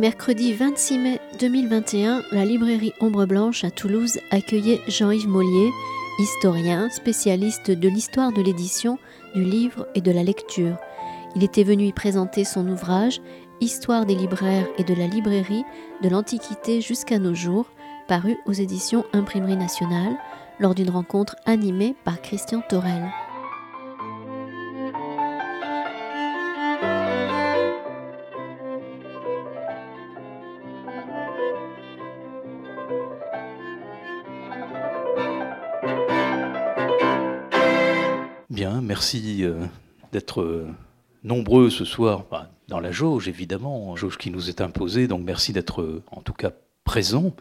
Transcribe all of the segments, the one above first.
Mercredi 26 mai 2021, la librairie Ombre Blanche à Toulouse accueillait Jean-Yves Mollier, historien, spécialiste de l'histoire de l'édition, du livre et de la lecture. Il était venu y présenter son ouvrage Histoire des libraires et de la librairie de l'Antiquité jusqu'à nos jours, paru aux éditions Imprimerie nationale, lors d'une rencontre animée par Christian Torel. Merci euh, d'être euh, nombreux ce soir, dans la jauge évidemment, jauge qui nous est imposée, donc merci d'être euh, en tout cas présent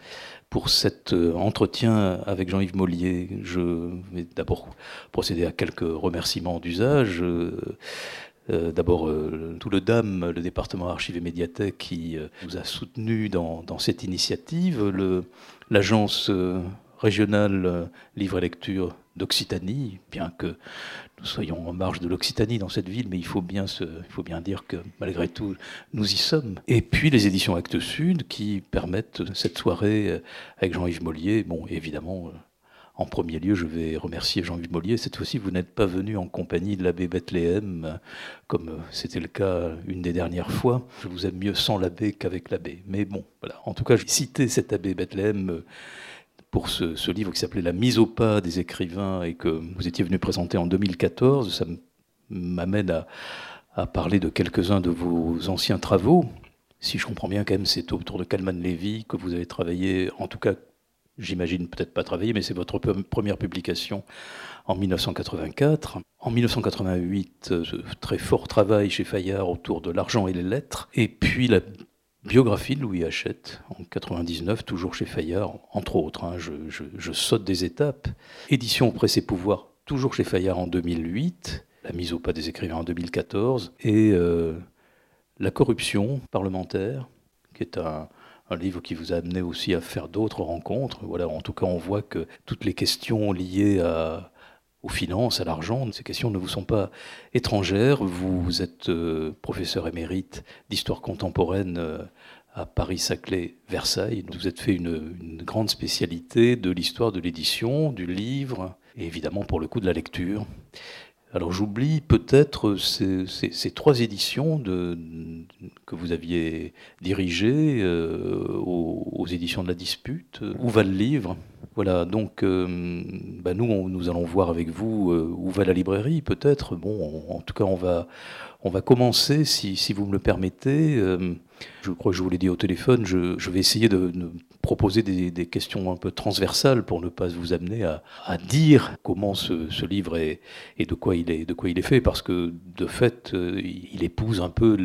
pour cet entretien avec Jean-Yves Mollier. Je vais d'abord procéder à quelques remerciements d'usage. D'abord, tout le DAM, le département archives et médiathèques, qui nous a soutenus dans, dans cette initiative, l'agence régionale livre et lecture d'Occitanie, bien que nous soyons en marge de l'Occitanie dans cette ville, mais il faut, bien se, il faut bien dire que malgré tout, nous y sommes. Et puis les éditions Actes Sud qui permettent cette soirée euh, avec Jean-Yves Mollier. Bon, évidemment, euh, en premier lieu, je vais remercier Jean-Yves Mollier. Cette fois-ci, vous n'êtes pas venu en compagnie de l'abbé Bethléem, euh, comme c'était le cas une des dernières fois. Je vous aime mieux sans l'abbé qu'avec l'abbé. Mais bon, voilà. En tout cas, je vais citer cet abbé Bethléem pour ce, livre qui s'appelait La mise au pas des écrivains et que vous étiez venu présenter en 2014. Ça m'amène à, parler de quelques-uns de vos anciens travaux. Si je comprends bien, quand même, c'est autour de Kalman Levy que vous avez travaillé, en tout cas, j'imagine peut-être pas travaillé, mais c'est votre première publication en 1984. En 1988, très fort travail chez Fayard autour de l'argent et les lettres. Et puis la Biographie de Louis Hachette, en 99, toujours chez Fayard, entre autres. Hein, je, saute des étapes. Édition Presse et Pouvoir, toujours chez Fayard en 2008. La mise au pas des écrivains en 2014. Et euh, La corruption parlementaire, qui est un, un livre qui vous a amené aussi à faire d'autres rencontres. Voilà, en tout cas, on voit que toutes les questions liées à, aux finances, à l'argent. Ces questions ne vous sont pas étrangères. Vous, êtes euh, professeur émérite d'histoire contemporaine euh, à Paris-Saclay, Versailles. Vous êtes fait une, une grande spécialité de l'histoire de l'édition, du livre, et évidemment pour le coup de la lecture. Alors j'oublie peut-être ces, trois éditions que vous aviez dirigées euh, aux, éditions de la dispute. Où va le livre? Voilà, donc euh, bah, nous, nous allons voir avec vous euh, où va la librairie peut-être. Bon, en, tout cas, on va, on va commencer, si, vous me le permettez. je crois que je vous l'ai dit au téléphone, je, je vais essayer de, de proposer des, questions un peu transversales pour ne pas vous amener à, dire comment ce, livre est et de quoi il est, de quoi il est fait, parce que de fait, euh, il épouse un peu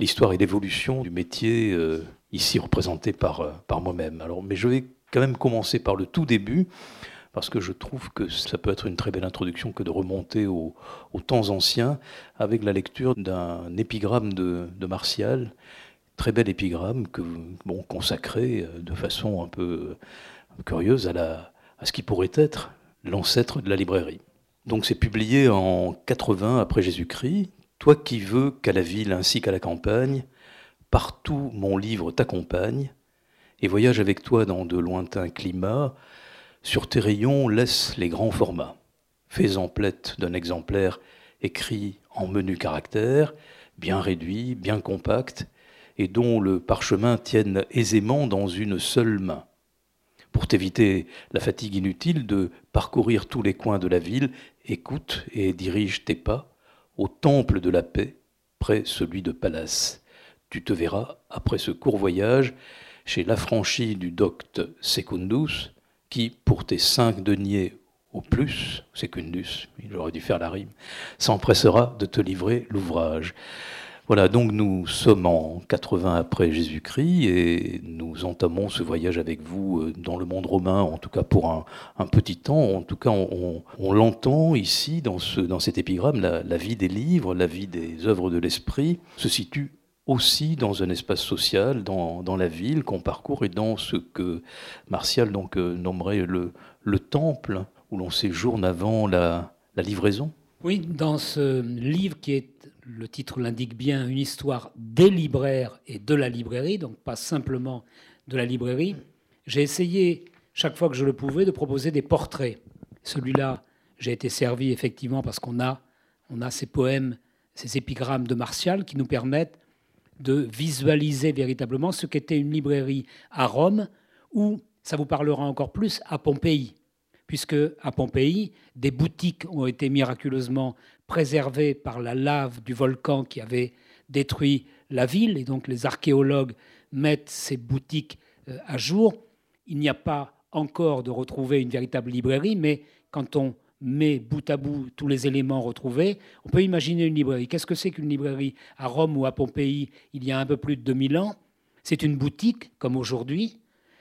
l'histoire et l'évolution du métier euh, ici représenté par, euh, par moi-même. Mais je vais quand même commencer par le tout début parce que je trouve que ça peut être une très belle introduction que de remonter aux, temps anciens avec la lecture d'un épigramme de Martial très bel épigramme que, bon, consacré euh, de façon un peu curieuse à, la, à ce qui pourrait être l'ancêtre de la librairie. Donc c'est publié en 80 après Jésus-Christ. Toi qui veux qu'à la ville ainsi qu'à la campagne, partout mon livre t'accompagne et voyage avec toi dans de lointains climats. Sur tes rayons, laisse les grands formats. Fais-en plaite d'un exemplaire écrit en menu caractère, bien réduit, bien compact, et dont le parchemin tienne aisément dans une seule main. Pour t'éviter la fatigue inutile de parcourir tous les coins de la ville, écoute et dirige tes pas au temple de la paix, près celui de Pallas. Tu te verras, après ce court voyage, chez l'affranchi du docte Secundus, qui, pour tes cinq deniers au plus, Secundus, il aurait dû faire la rime, s'empressera de te livrer l'ouvrage. Voilà, donc nous sommes en 80 après Jésus-Christ et nous entamons ce voyage avec vous euh, dans le monde romain, en tout cas pour un, petit temps. En tout cas, on, l'entend ici dans, ce, dans cet épigramme, la, vie des livres, la vie des œuvres de l'esprit se situe aussi dans un espace social, dans, la ville qu'on parcourt et dans ce que Martial donc, euh, nommerait le, le temple, où l'on séjourne avant la livraison. Oui, dans ce livre qui est le titre l'indique bien, une histoire des libraires et de la librairie, donc pas simplement de la librairie. J'ai essayé, chaque fois que je le pouvais, de proposer des portraits. Celui-là, j'ai été servi effectivement parce qu'on a, on ces poèmes, ces épigrammes de Martial qui nous permettent de visualiser véritablement ce qu'était une librairie à Rome ou, ça vous parlera encore plus, à Pompéi puisque à Pompéi, des boutiques ont été miraculeusement préservées par la lave du volcan qui avait détruit la ville, et donc les archéologues mettent ces boutiques euh, à jour. Il n'y a pas encore de retrouver une véritable librairie, mais quand on met bout à bout tous les éléments retrouvés, on peut imaginer une librairie. Qu'est-ce que c'est qu'une librairie? À Rome ou à Pompéi il y a un peu plus de 2000 ans C'est une boutique, comme aujourd'hui,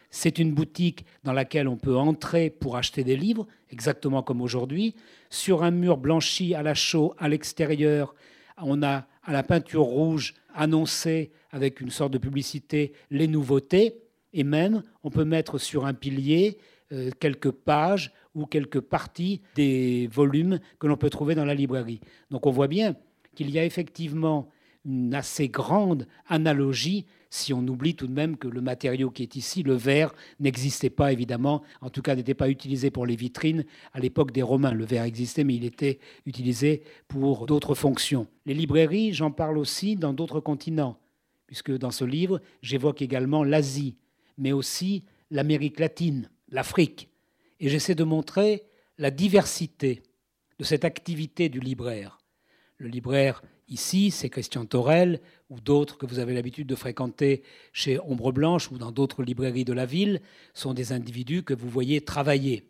c'est une boutique dans laquelle on peut entrer pour acheter des livres, exactement comme aujourd'hui. Sur un mur blanchi à la chaux à l'extérieur, on a à la peinture rouge annoncé avec une sorte de publicité les nouveautés. Et même, on peut mettre sur un pilier euh, quelques pages ou quelques parties des volumes que l'on peut trouver dans la librairie. Donc on voit bien qu'il y a effectivement une assez grande analogie si on oublie tout de même que le matériau qui est ici, le verre, n'existait pas évidemment, en tout cas n'était pas utilisé pour les vitrines à l'époque des Romains. Le verre existait, mais il était utilisé pour d'autres fonctions. Les librairies, j'en parle aussi dans d'autres continents, puisque dans ce livre, j'évoque également l'Asie, mais aussi l'Amérique latine, l'Afrique. Et j'essaie de montrer la diversité de cette activité du libraire. Le libraire Ici, c'est Christian Torel ou d'autres que vous avez l'habitude de fréquenter chez Ombre Blanche ou dans d'autres librairies de la ville sont des individus que vous voyez travailler.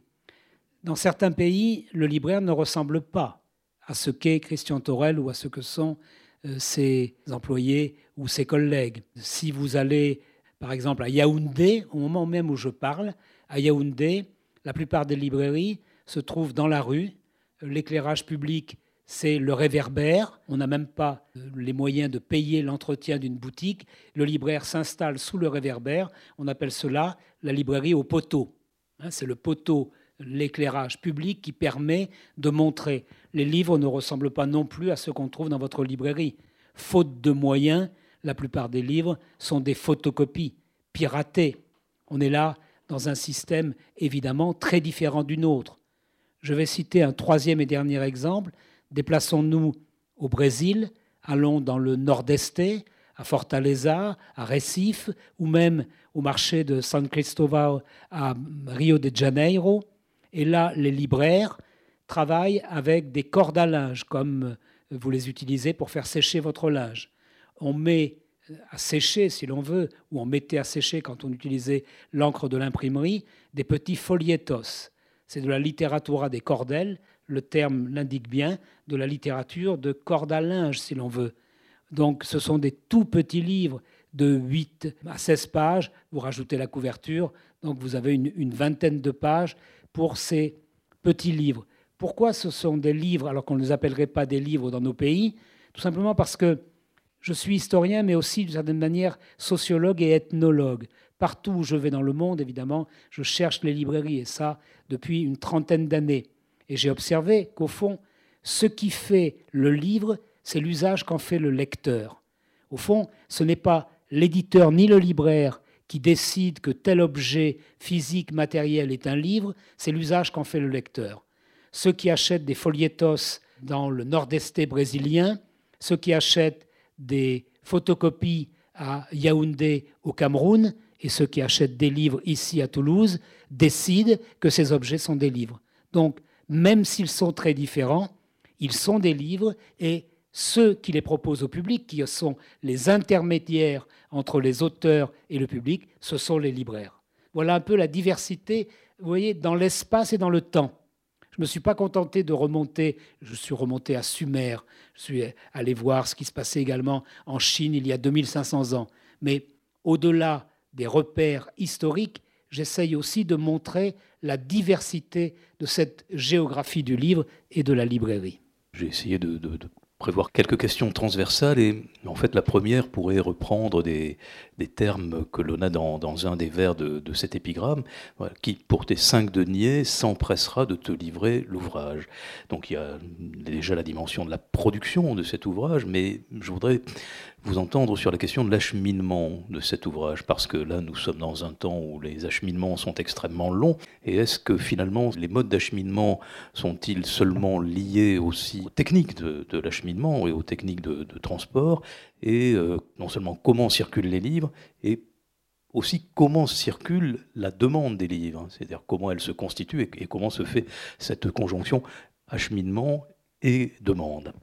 Dans certains pays, le libraire ne ressemble pas à ce qu'est Christian Torel ou à ce que sont euh, ses employés ou ses collègues. Si vous allez, par exemple, à Yaoundé, au moment même où je parle, à Yaoundé, la plupart des librairies se trouvent dans la rue. L'éclairage public c'est le réverbère. On n'a même pas euh, les moyens de payer l'entretien d'une boutique. Le libraire s'installe sous le réverbère. On appelle cela la librairie au poteau. Hein, c'est le poteau, l'éclairage public qui permet de montrer. Les livres ne ressemblent pas non plus à ceux qu'on trouve dans votre librairie. Faute de moyens, la plupart des livres sont des photocopies piratées. On est là dans un système évidemment très différent du nôtre. Je vais citer un troisième et dernier exemple, Déplaçons-nous au Brésil, allons dans le nord-est, à Fortaleza, à Recife, ou même au marché de San Cristóbal à Rio de Janeiro. Et là, les libraires travaillent avec des cordes à linge, comme vous les utilisez pour faire sécher votre linge. On met à sécher, si l'on veut, ou on mettait à sécher quand on utilisait l'encre de l'imprimerie, des petits folietos. C'est de la littérature des cordelles, le terme l'indique bien, de la littérature de corde à linge, si l'on veut. Donc ce sont des tout petits livres de 8 à 16 pages, vous rajoutez la couverture, donc vous avez une, vingtaine de pages pour ces petits livres. Pourquoi ce sont des livres alors qu'on ne les appellerait pas des livres dans nos pays? Tout simplement parce que je suis historien, mais aussi d'une certaine manière sociologue et ethnologue. Partout où je vais dans le monde, évidemment, je cherche les librairies, et ça depuis une trentaine d'années. Et j'ai observé qu'au fond, ce qui fait le livre, c'est l'usage qu'en fait le lecteur. Au fond, ce n'est pas l'éditeur ni le libraire qui décide que tel objet physique, matériel est un livre, c'est l'usage qu'en fait le lecteur. Ceux qui achètent des folietos dans le nord-est brésilien, ceux qui achètent des photocopies à Yaoundé au Cameroun, et ceux qui achètent des livres ici à Toulouse décident que ces objets sont des livres. Donc même s'ils sont très différents, ils sont des livres et ceux qui les proposent au public, qui sont les intermédiaires entre les auteurs et le public, ce sont les libraires. Voilà un peu la diversité, vous voyez, dans l'espace et dans le temps. Je ne me suis pas contenté de remonter, je suis remonté à Sumer, je suis allé voir ce qui se passait également en Chine il y a 2500 ans. Mais au-delà des repères historiques, j'essaye aussi de montrer la diversité de cette géographie du livre et de la librairie. J'ai essayé de, prévoir quelques questions transversales et en fait la première pourrait reprendre des, termes que l'on a dans, un des vers de, cet épigramme, qui pour tes cinq deniers s'empressera de te livrer l'ouvrage. Donc il y a déjà la dimension de la production de cet ouvrage, mais je voudrais vous entendre sur la question de l'acheminement de cet ouvrage, parce que là, nous sommes dans un temps où les acheminements sont extrêmement longs, et est-ce que finalement, les modes d'acheminement sont-ils seulement liés aussi aux techniques de, l'acheminement et aux techniques de, transport, et euh, non seulement comment circulent les livres, et aussi comment circule la demande des livres, c'est-à-dire comment elle se constitue et comment se fait cette conjonction acheminement et demande?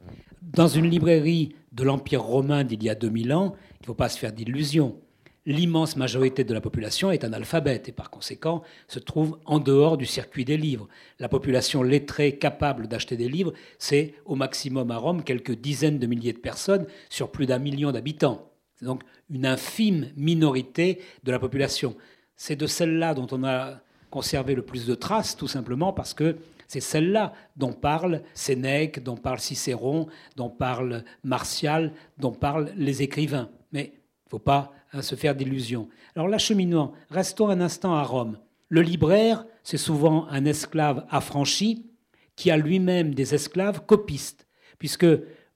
Dans une librairie de l'Empire romain d'il y a 2000 ans, il ne faut pas se faire d'illusions. L'immense majorité de la population est analphabète et par conséquent se trouve en dehors du circuit des livres. La population lettrée capable d'acheter des livres, c'est au maximum à Rome quelques dizaines de milliers de personnes sur plus d'un million d'habitants. C'est donc une infime minorité de la population. C'est de celle-là dont on a conservé le plus de traces, tout simplement parce que c'est celle-là dont parle Sénèque, dont parle Cicéron, dont parle Martial, dont parlent les écrivains. Mais il ne faut pas hein, se faire d'illusions. Alors l'acheminement, restons un instant à Rome. Le libraire, c'est souvent un esclave affranchi qui a lui-même des esclaves copistes, puisque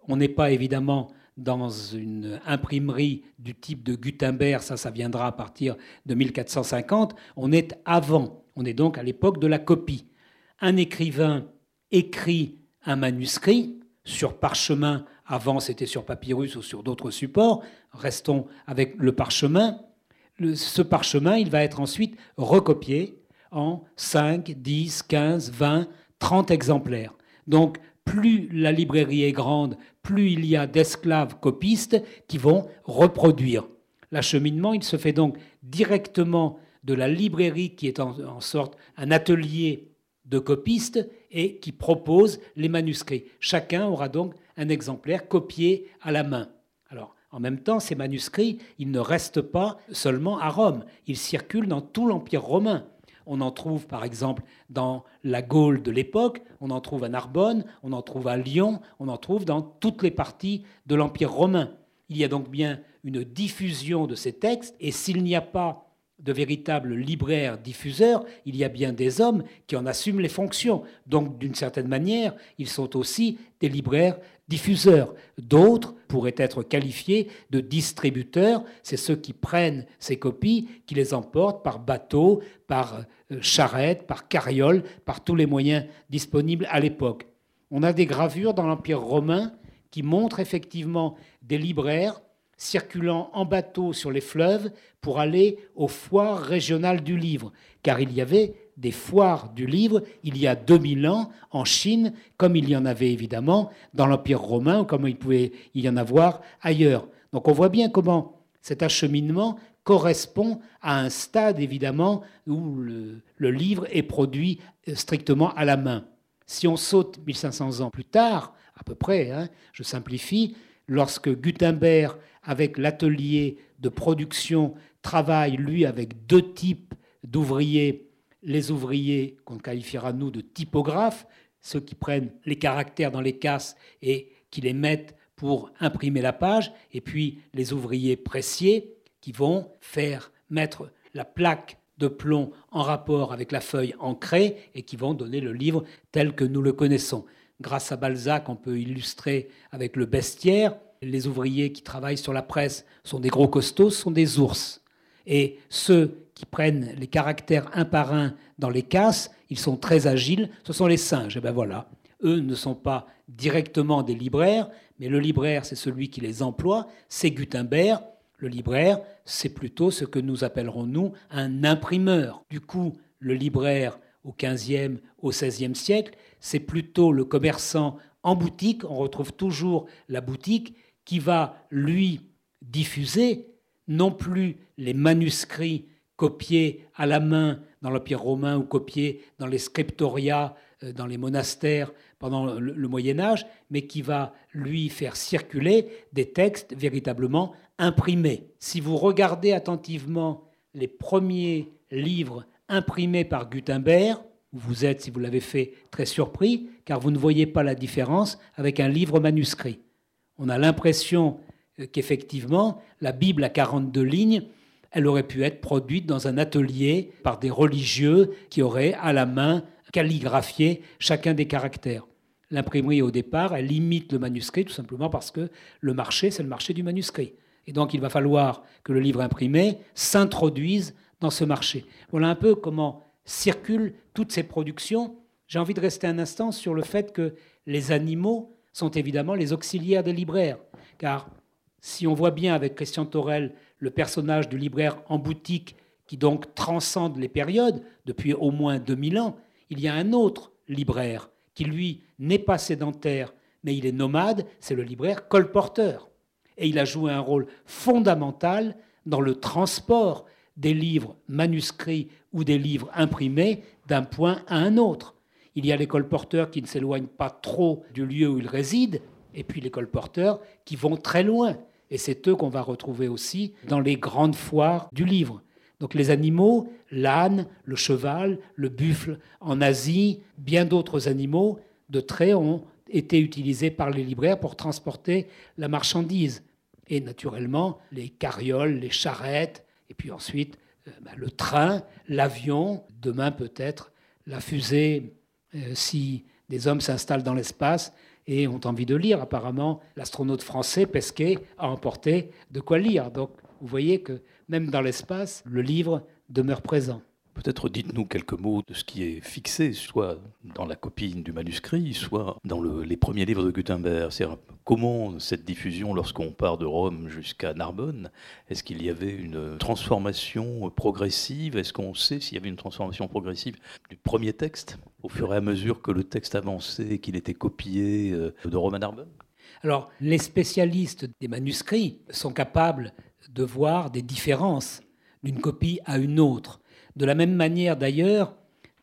on n'est pas évidemment dans une imprimerie du type de Gutenberg, ça, ça viendra à partir de 1450, on est avant, on est donc à l'époque de la copie un écrivain écrit un manuscrit sur parchemin, avant c'était sur papyrus ou sur d'autres supports, restons avec le parchemin, ce parchemin, il va être ensuite recopié en 5, 10, 15, 20, 30 exemplaires. Donc, plus la librairie est grande, plus il y a d'esclaves copistes qui vont reproduire. L'acheminement, il se fait donc directement de la librairie qui est en sorte un atelier de copistes et qui proposent les manuscrits. Chacun aura donc un exemplaire copié à la main. Alors, en même temps, ces manuscrits, ils ne restent pas seulement à Rome, ils circulent dans tout l'Empire romain. On en trouve par exemple dans la Gaule de l'époque, on en trouve à Narbonne, on en trouve à Lyon, on en trouve dans toutes les parties de l'Empire romain. Il y a donc bien une diffusion de ces textes, et s'il n'y a pas de véritables libraires diffuseurs, il y a bien des hommes qui en assument les fonctions. Donc, d'une certaine manière, ils sont aussi des libraires diffuseurs. D'autres pourraient être qualifiés de distributeurs. C'est ceux qui prennent ces copies, qui les emportent par bateau, par euh, charrette, par carriole, par tous les moyens disponibles à l'époque. On a des gravures dans l'Empire romain qui montrent effectivement des libraires circulant en bateau sur les fleuves pour aller aux foires régionales du livre, car il y avait des foires du livre il y a 2000 ans en Chine, comme il y en avait évidemment dans l'Empire romain, ou comme il pouvait y en avoir ailleurs. Donc on voit bien comment cet acheminement correspond à un stade évidemment où le, livre est produit strictement à la main. Si on saute 1500 ans plus tard, à peu près, hein, je simplifie, lorsque Gutenberg avec l'atelier de production, travaille, lui, avec deux types d'ouvriers. Les ouvriers qu'on qualifiera, nous, de typographes, ceux qui prennent les caractères dans les casses et qui les mettent pour imprimer la page, et puis les ouvriers pressiers qui vont faire mettre la plaque de plomb en rapport avec la feuille ancrée et qui vont donner le livre tel que nous le connaissons. Grâce à Balzac, on peut illustrer avec le bestiaire, les ouvriers qui travaillent sur la presse sont des gros costauds, sont des ours. Et ceux qui prennent les caractères un par un dans les casses, ils sont très agiles, ce sont les singes. Et ben voilà, eux ne sont pas directement des libraires, mais le libraire, c'est celui qui les emploie, c'est Gutenberg. Le libraire, c'est plutôt ce que nous appellerons, nous, un imprimeur. Du coup, le libraire au XVe, au XVIe siècle, c'est plutôt le commerçant en boutique, on retrouve toujours la boutique, qui va, lui, diffuser non plus les manuscrits copiés à la main dans l'Empire romain ou copiés dans les scriptoria, euh, dans les monastères pendant le Moyen Âge, mais qui va lui faire circuler des textes véritablement imprimés. Si vous regardez attentivement les premiers livres imprimés par Gutenberg, vous êtes, si vous l'avez fait, très surpris, car vous ne voyez pas la différence avec un livre manuscrit. On a l'impression qu'effectivement, la Bible à 42 lignes, elle aurait pu être produite dans un atelier par des religieux qui auraient à la main calligraphié chacun des caractères. L'imprimerie, au départ, elle imite le manuscrit tout simplement parce que le marché, c'est le marché du manuscrit. Et donc, il va falloir que le livre imprimé s'introduise dans ce marché. Voilà un peu comment circulent toutes ces productions. J'ai envie de rester un instant sur le fait que les animaux sont évidemment les auxiliaires des libraires. Car si on voit bien avec Christian Torel le personnage du libraire en boutique qui donc transcende les périodes depuis au moins 2000 ans, il y a un autre libraire qui, lui, n'est pas sédentaire, mais il est nomade, c'est le libraire colporteur. Et il a joué un rôle fondamental dans le transport des livres manuscrits ou des livres imprimés d'un point à un autre. Il y a les colporteurs qui ne s'éloignent pas trop du lieu où ils résident, et puis les colporteurs qui vont très loin. Et c'est eux qu'on va retrouver aussi dans les grandes foires du livre. Donc les animaux, l'âne, le cheval, le buffle en Asie, bien d'autres animaux de trait ont été utilisés par les libraires pour transporter la marchandise. Et naturellement, les carrioles, les charrettes, et puis ensuite euh, bah, le train, l'avion, demain peut-être la fusée, euh, si des hommes s'installent dans l'espace, et ont envie de lire. Apparemment, l'astronaute français Pesquet a emporté de quoi lire. Donc, vous voyez que même dans l'espace, le livre demeure présent. Peut-être dites-nous quelques mots de ce qui est fixé, soit dans la copie du manuscrit, soit dans les premiers livres de Gutenberg. C'est comment cette diffusion, lorsqu'on part de Rome jusqu'à Narbonne, est-ce qu'il y avait une transformation progressive? Est-ce qu'on sait s'il y avait une transformation progressive du premier texte au fur et à mesure que le texte avançait, qu'il était copié euh, de Rome à Narbonne? Alors, les spécialistes des manuscrits sont capables de voir des différences d'une copie à une autre. De la même manière d'ailleurs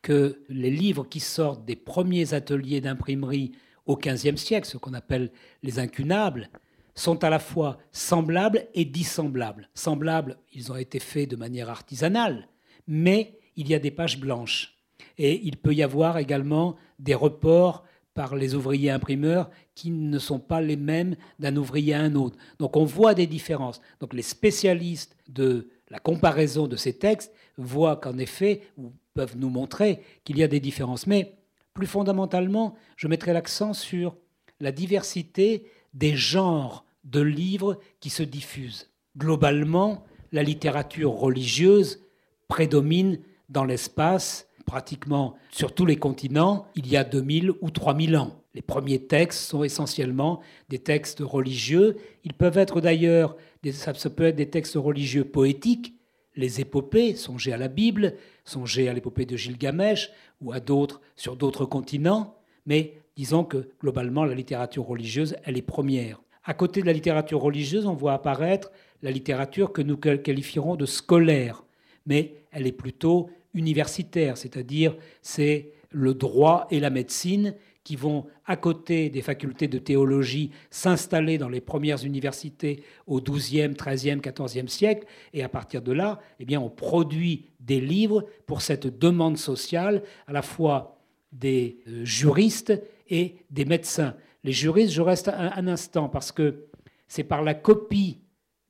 que les livres qui sortent des premiers ateliers d'imprimerie au XVe siècle, ce qu'on appelle les incunables, sont à la fois semblables et dissemblables. Semblables, ils ont été faits de manière artisanale, mais il y a des pages blanches. Et il peut y avoir également des reports par les ouvriers imprimeurs qui ne sont pas les mêmes d'un ouvrier à un autre. Donc on voit des différences. Donc les spécialistes de la comparaison de ces textes voient qu'en effet, ou peuvent nous montrer qu'il y a des différences. Mais plus fondamentalement, je mettrai l'accent sur la diversité des genres de livres qui se diffusent. Globalement, la littérature religieuse prédomine dans l'espace pratiquement sur tous les continents il y a 2000 ou 3000 ans. Les premiers textes sont essentiellement des textes religieux. Ils peuvent être d'ailleurs, ça peut être des textes religieux poétiques, les épopées, songez à la Bible, songez à l'épopée de Gilgamesh ou à d'autres sur d'autres continents, mais disons que globalement la littérature religieuse, elle est première. À côté de la littérature religieuse, on voit apparaître la littérature que nous qualifierons de scolaire, mais elle est plutôt universitaire, c'est-à-dire c'est le droit et la médecine qui vont, à côté des facultés de théologie, s'installer dans les premières universités au XIIe, XIIIe, XIVe siècle. Et à partir de là, eh bien, on produit des livres pour cette demande sociale, à la fois des euh, juristes et des médecins. Les juristes, je reste un, un instant, parce que c'est par la copie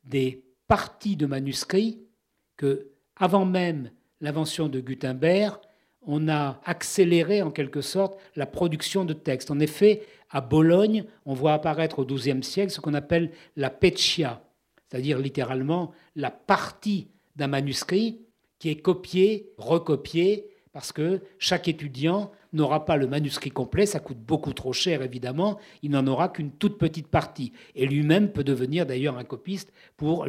des parties de manuscrits que, avant même l'invention de Gutenberg, on a accéléré en quelque sorte la production de textes. En effet, à Bologne, on voit apparaître au XIIe siècle ce qu'on appelle la peccia, c'est-à-dire littéralement la partie d'un manuscrit qui est copiée, recopiée, parce que chaque étudiant n'aura pas le manuscrit complet, ça coûte beaucoup trop cher évidemment, il n'en aura qu'une toute petite partie. Et lui-même peut devenir d'ailleurs un copiste pour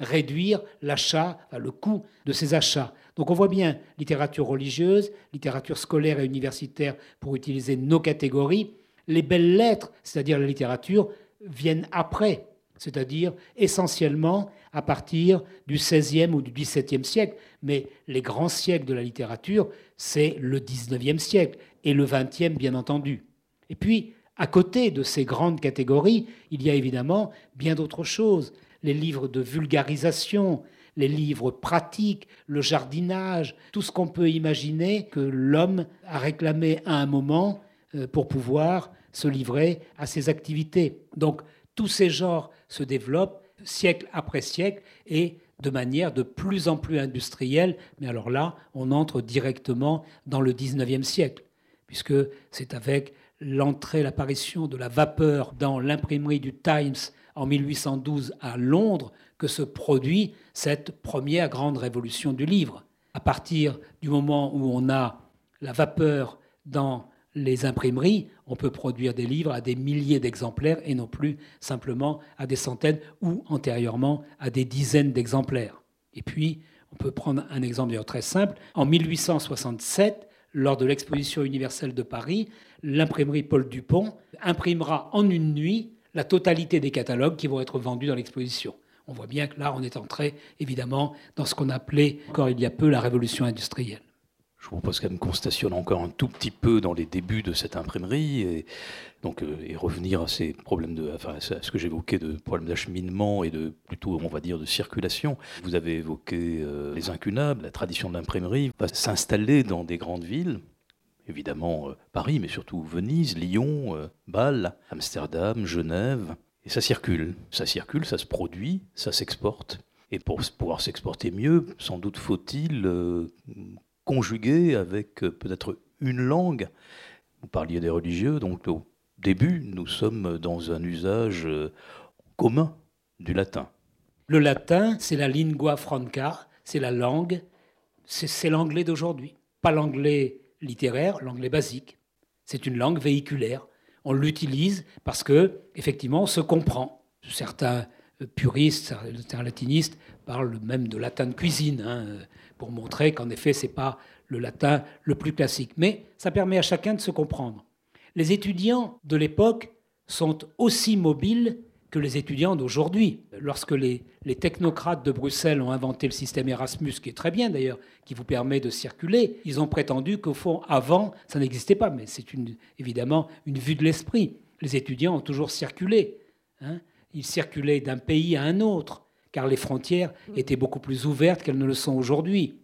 réduire l'achat, le coût de ses achats. Donc on voit bien littérature religieuse, littérature scolaire et universitaire pour utiliser nos catégories. Les belles lettres, c'est-à-dire la littérature, viennent après, c'est-à-dire essentiellement à partir du XVIe ou du XVIIe siècle. Mais les grands siècles de la littérature, c'est le XIXe siècle et le XXe, bien entendu. Et puis, à côté de ces grandes catégories, il y a évidemment bien d'autres choses. Les livres de vulgarisation, les livres pratiques, le jardinage, tout ce qu'on peut imaginer que l'homme a réclamé à un moment euh, pour pouvoir se livrer à ses activités. Donc tous ces genres se développent siècle après siècle et de manière de plus en plus industrielle. Mais alors là, on entre directement dans le 19e siècle, puisque c'est avec l'entrée, l'apparition de la vapeur dans l'imprimerie du Times en 1812 à Londres que se produit cette première grande révolution du livre. À partir du moment où on a la vapeur dans les imprimeries, on peut produire des livres à des milliers d'exemplaires et non plus simplement à des centaines ou antérieurement à des dizaines d'exemplaires. Et puis, on peut prendre un exemple d'ailleurs très simple. En 1867, lors de l'exposition universelle de Paris, l'imprimerie Paul Dupont imprimera en une nuit la totalité des catalogues qui vont être vendus dans l'exposition. On voit bien que là, on est entré évidemment dans ce qu'on appelait encore il y a peu la révolution industrielle. Je vous propose quand même qu'on stationne encore un tout petit peu dans les débuts de cette imprimerie et, donc, euh, revenir à ces problèmes de, enfin, à ce que j'évoquais de problèmes d'acheminement et de plutôt, on va dire, de circulation. Vous avez évoqué euh, les incunables, la tradition de l'imprimerie va s'installer dans des grandes villes. Évidemment euh, Paris, mais surtout Venise, Lyon, Bâle, Amsterdam, Genève. Et ça circule. Ça circule, ça se produit, ça s'exporte. Et pour pouvoir s'exporter mieux, sans doute faut-il conjugué avec euh, peut-être une langue. Vous parliez des religieux, donc au début, nous sommes dans un usage euh, commun du latin. Le latin, c'est la lingua franca, c'est la langue, c'est l'anglais d'aujourd'hui. Pas l'anglais littéraire, l'anglais basique. C'est une langue véhiculaire. On l'utilise parce que, effectivement, on se comprend. Certains puristes, certains latinistes parlent même de latin de cuisine. Hein pour montrer qu'en effet, ce n'est pas le latin le plus classique. Mais ça permet à chacun de se comprendre. Les étudiants de l'époque sont aussi mobiles que les étudiants d'aujourd'hui. Lorsque les, technocrates de Bruxelles ont inventé le système Erasmus, qui est très bien d'ailleurs, qui vous permet de circuler, ils ont prétendu qu'au fond, avant, ça n'existait pas, mais c'est évidemment une vue de l'esprit. Les étudiants ont toujours circulé. Hein. Ils circulaient d'un pays à un autre car les frontières étaient beaucoup plus ouvertes qu'elles ne le sont aujourd'hui.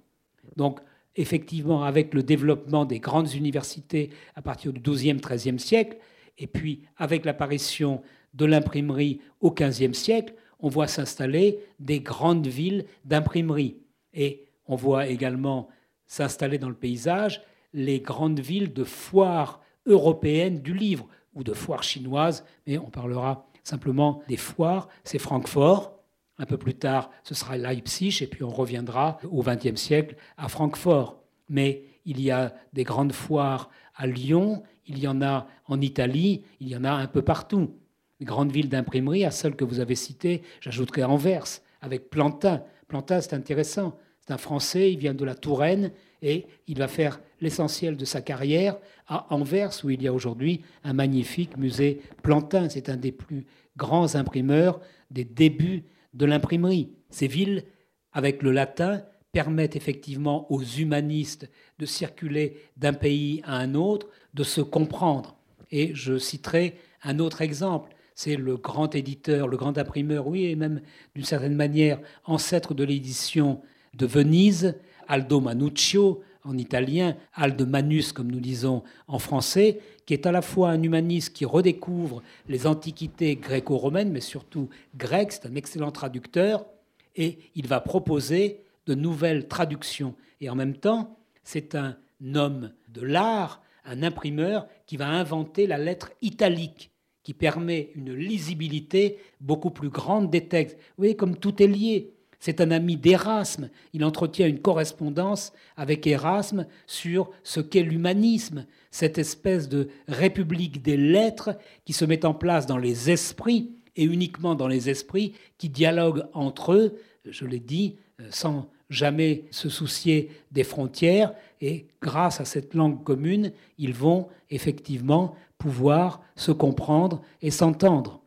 Donc, effectivement, avec le développement des grandes universités à partir du XIIe, XIIIe siècle, et puis avec l'apparition de l'imprimerie au XVe siècle, on voit s'installer des grandes villes d'imprimerie. Et on voit également s'installer dans le paysage les grandes villes de foires européennes du livre ou de foires chinoises, mais on parlera simplement des foires. C'est Francfort, un peu plus tard, ce sera Leipzig, et puis on reviendra au XXe siècle à Francfort. Mais il y a des grandes foires à Lyon, il y en a en Italie, il y en a un peu partout. Les grandes villes d'imprimerie, à celles que vous avez citées, j'ajouterai Anvers, avec Plantin. Plantin, c'est intéressant. C'est un Français, il vient de la Touraine, et il va faire l'essentiel de sa carrière à Anvers, où il y a aujourd'hui un magnifique musée Plantin. C'est un des plus grands imprimeurs des débuts de l'imprimerie. Ces villes, avec le latin, permettent effectivement aux humanistes de circuler d'un pays à un autre, de se comprendre. Et je citerai un autre exemple, c'est le grand éditeur, le grand imprimeur, oui, et même d'une certaine manière ancêtre de l'édition de Venise, Aldo Manuccio en italien, Aldo Manus comme nous disons en français, qui est à la fois un humaniste qui redécouvre les antiquités gréco-romaines, mais surtout grecques, c'est un excellent traducteur, et il va proposer de nouvelles traductions. Et en même temps, c'est un homme de l'art, un imprimeur, qui va inventer la lettre italique, qui permet une lisibilité beaucoup plus grande des textes. Vous voyez comme tout est lié. C'est un ami d'Erasme. Il entretient une correspondance avec Erasme sur ce qu'est l'humanisme, cette espèce de république des lettres qui se met en place dans les esprits et uniquement dans les esprits qui dialoguent entre eux, je l'ai dit, euh, sans jamais se soucier des frontières. Et grâce à cette langue commune, ils vont effectivement pouvoir se comprendre et s'entendre.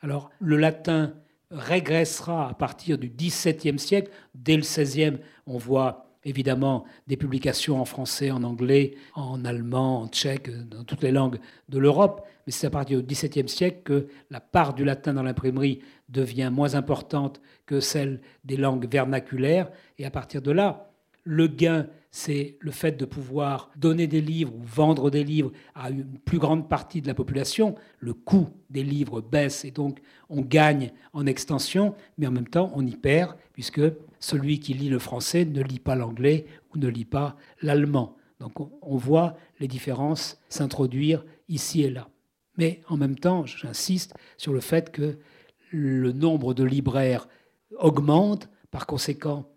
Alors le latin régressera à partir du XVIIe siècle. Dès le XVIe, on voit évidemment des publications en français, en anglais, en allemand, en tchèque, dans toutes les langues de l'Europe. Mais c'est à partir du XVIIe siècle que la part du latin dans l'imprimerie devient moins importante que celle des langues vernaculaires. Et à partir de là, le gain, c'est le fait de pouvoir donner des livres ou vendre des livres à une plus grande partie de la population. Le coût des livres baisse et donc on gagne en extension, mais en même temps on y perd puisque celui qui lit le français ne lit pas l'anglais ou ne lit pas l'allemand. Donc on voit les différences s'introduire ici et là. Mais en même temps, j'insiste sur le fait que le nombre de libraires augmente. Par conséquent,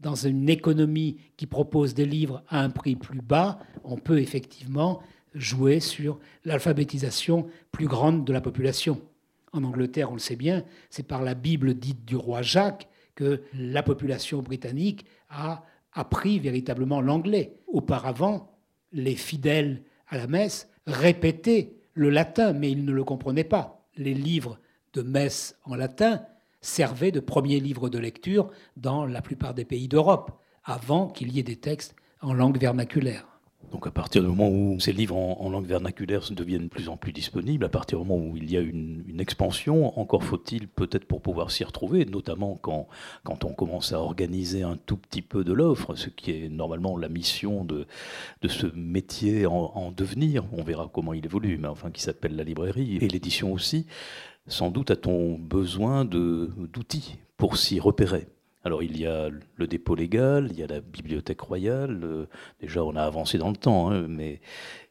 dans une économie qui propose des livres à un prix plus bas, on peut effectivement jouer sur l'alphabétisation plus grande de la population. En Angleterre, on le sait bien, c'est par la Bible dite du roi Jacques que la population britannique a appris véritablement l'anglais. Auparavant, les fidèles à la messe répétaient le latin, mais ils ne le comprenaient pas. Les livres de messe en latin servaient de premiers livres de lecture dans la plupart des pays d'Europe, avant qu'il y ait des textes en langue vernaculaire. Donc à partir du moment où ces livres en, langue vernaculaire deviennent de plus en plus disponibles, à partir du moment où il y a une, expansion, encore faut-il peut-être pour pouvoir s'y retrouver, notamment quand, quand on commence à organiser un tout petit peu de l'offre, ce qui est normalement la mission de, de ce métier en devenir, on verra comment il évolue, mais enfin qui s'appelle la librairie et l'édition aussi, sans doute a-t-on besoin d'outils pour s'y repérer. Alors il y a le dépôt légal, il y a la bibliothèque royale, euh, déjà on a avancé dans le temps, hein, mais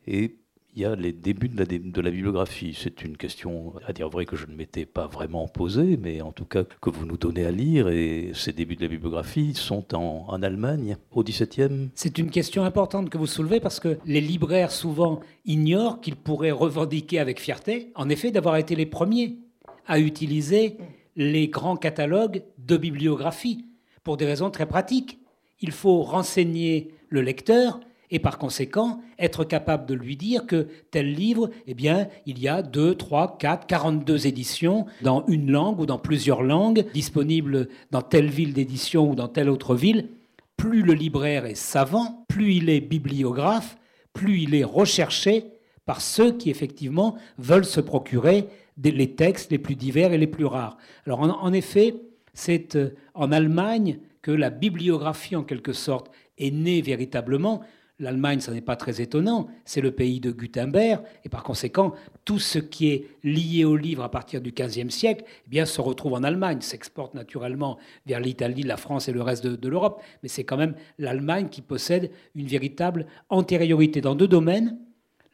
et il y a les débuts de la, bibliographie. C'est une question, à dire vrai, que je ne m'étais pas vraiment posée, mais en tout cas que vous nous donnez à lire, et ces débuts de la bibliographie sont en, en Allemagne, au XVIIe. C'est une question importante que vous soulevez parce que les libraires souvent ignorent qu'ils pourraient revendiquer avec fierté, en effet, d'avoir été les premiers à utiliser les grands catalogues de bibliographie, pour des raisons très pratiques. Il faut renseigner le lecteur et par conséquent être capable de lui dire que tel livre, eh bien, il y a 2, 3, 4, 42 éditions dans une langue ou dans plusieurs langues, disponibles dans telle ville d'édition ou dans telle autre ville. Plus le libraire est savant, plus il est bibliographe, plus il est recherché par ceux qui effectivement veulent se procurer les textes les plus divers et les plus rares. Alors en, effet, c'est euh, en Allemagne que la bibliographie, en quelque sorte, est née véritablement. L'Allemagne, ce n'est pas très étonnant, c'est le pays de Gutenberg, et par conséquent, tout ce qui est lié au livre à partir du XVe siècle eh bien, se retrouve en Allemagne, s'exporte naturellement vers l'Italie, la France et le reste de l'Europe, mais c'est quand même l'Allemagne qui possède une véritable antériorité dans deux domaines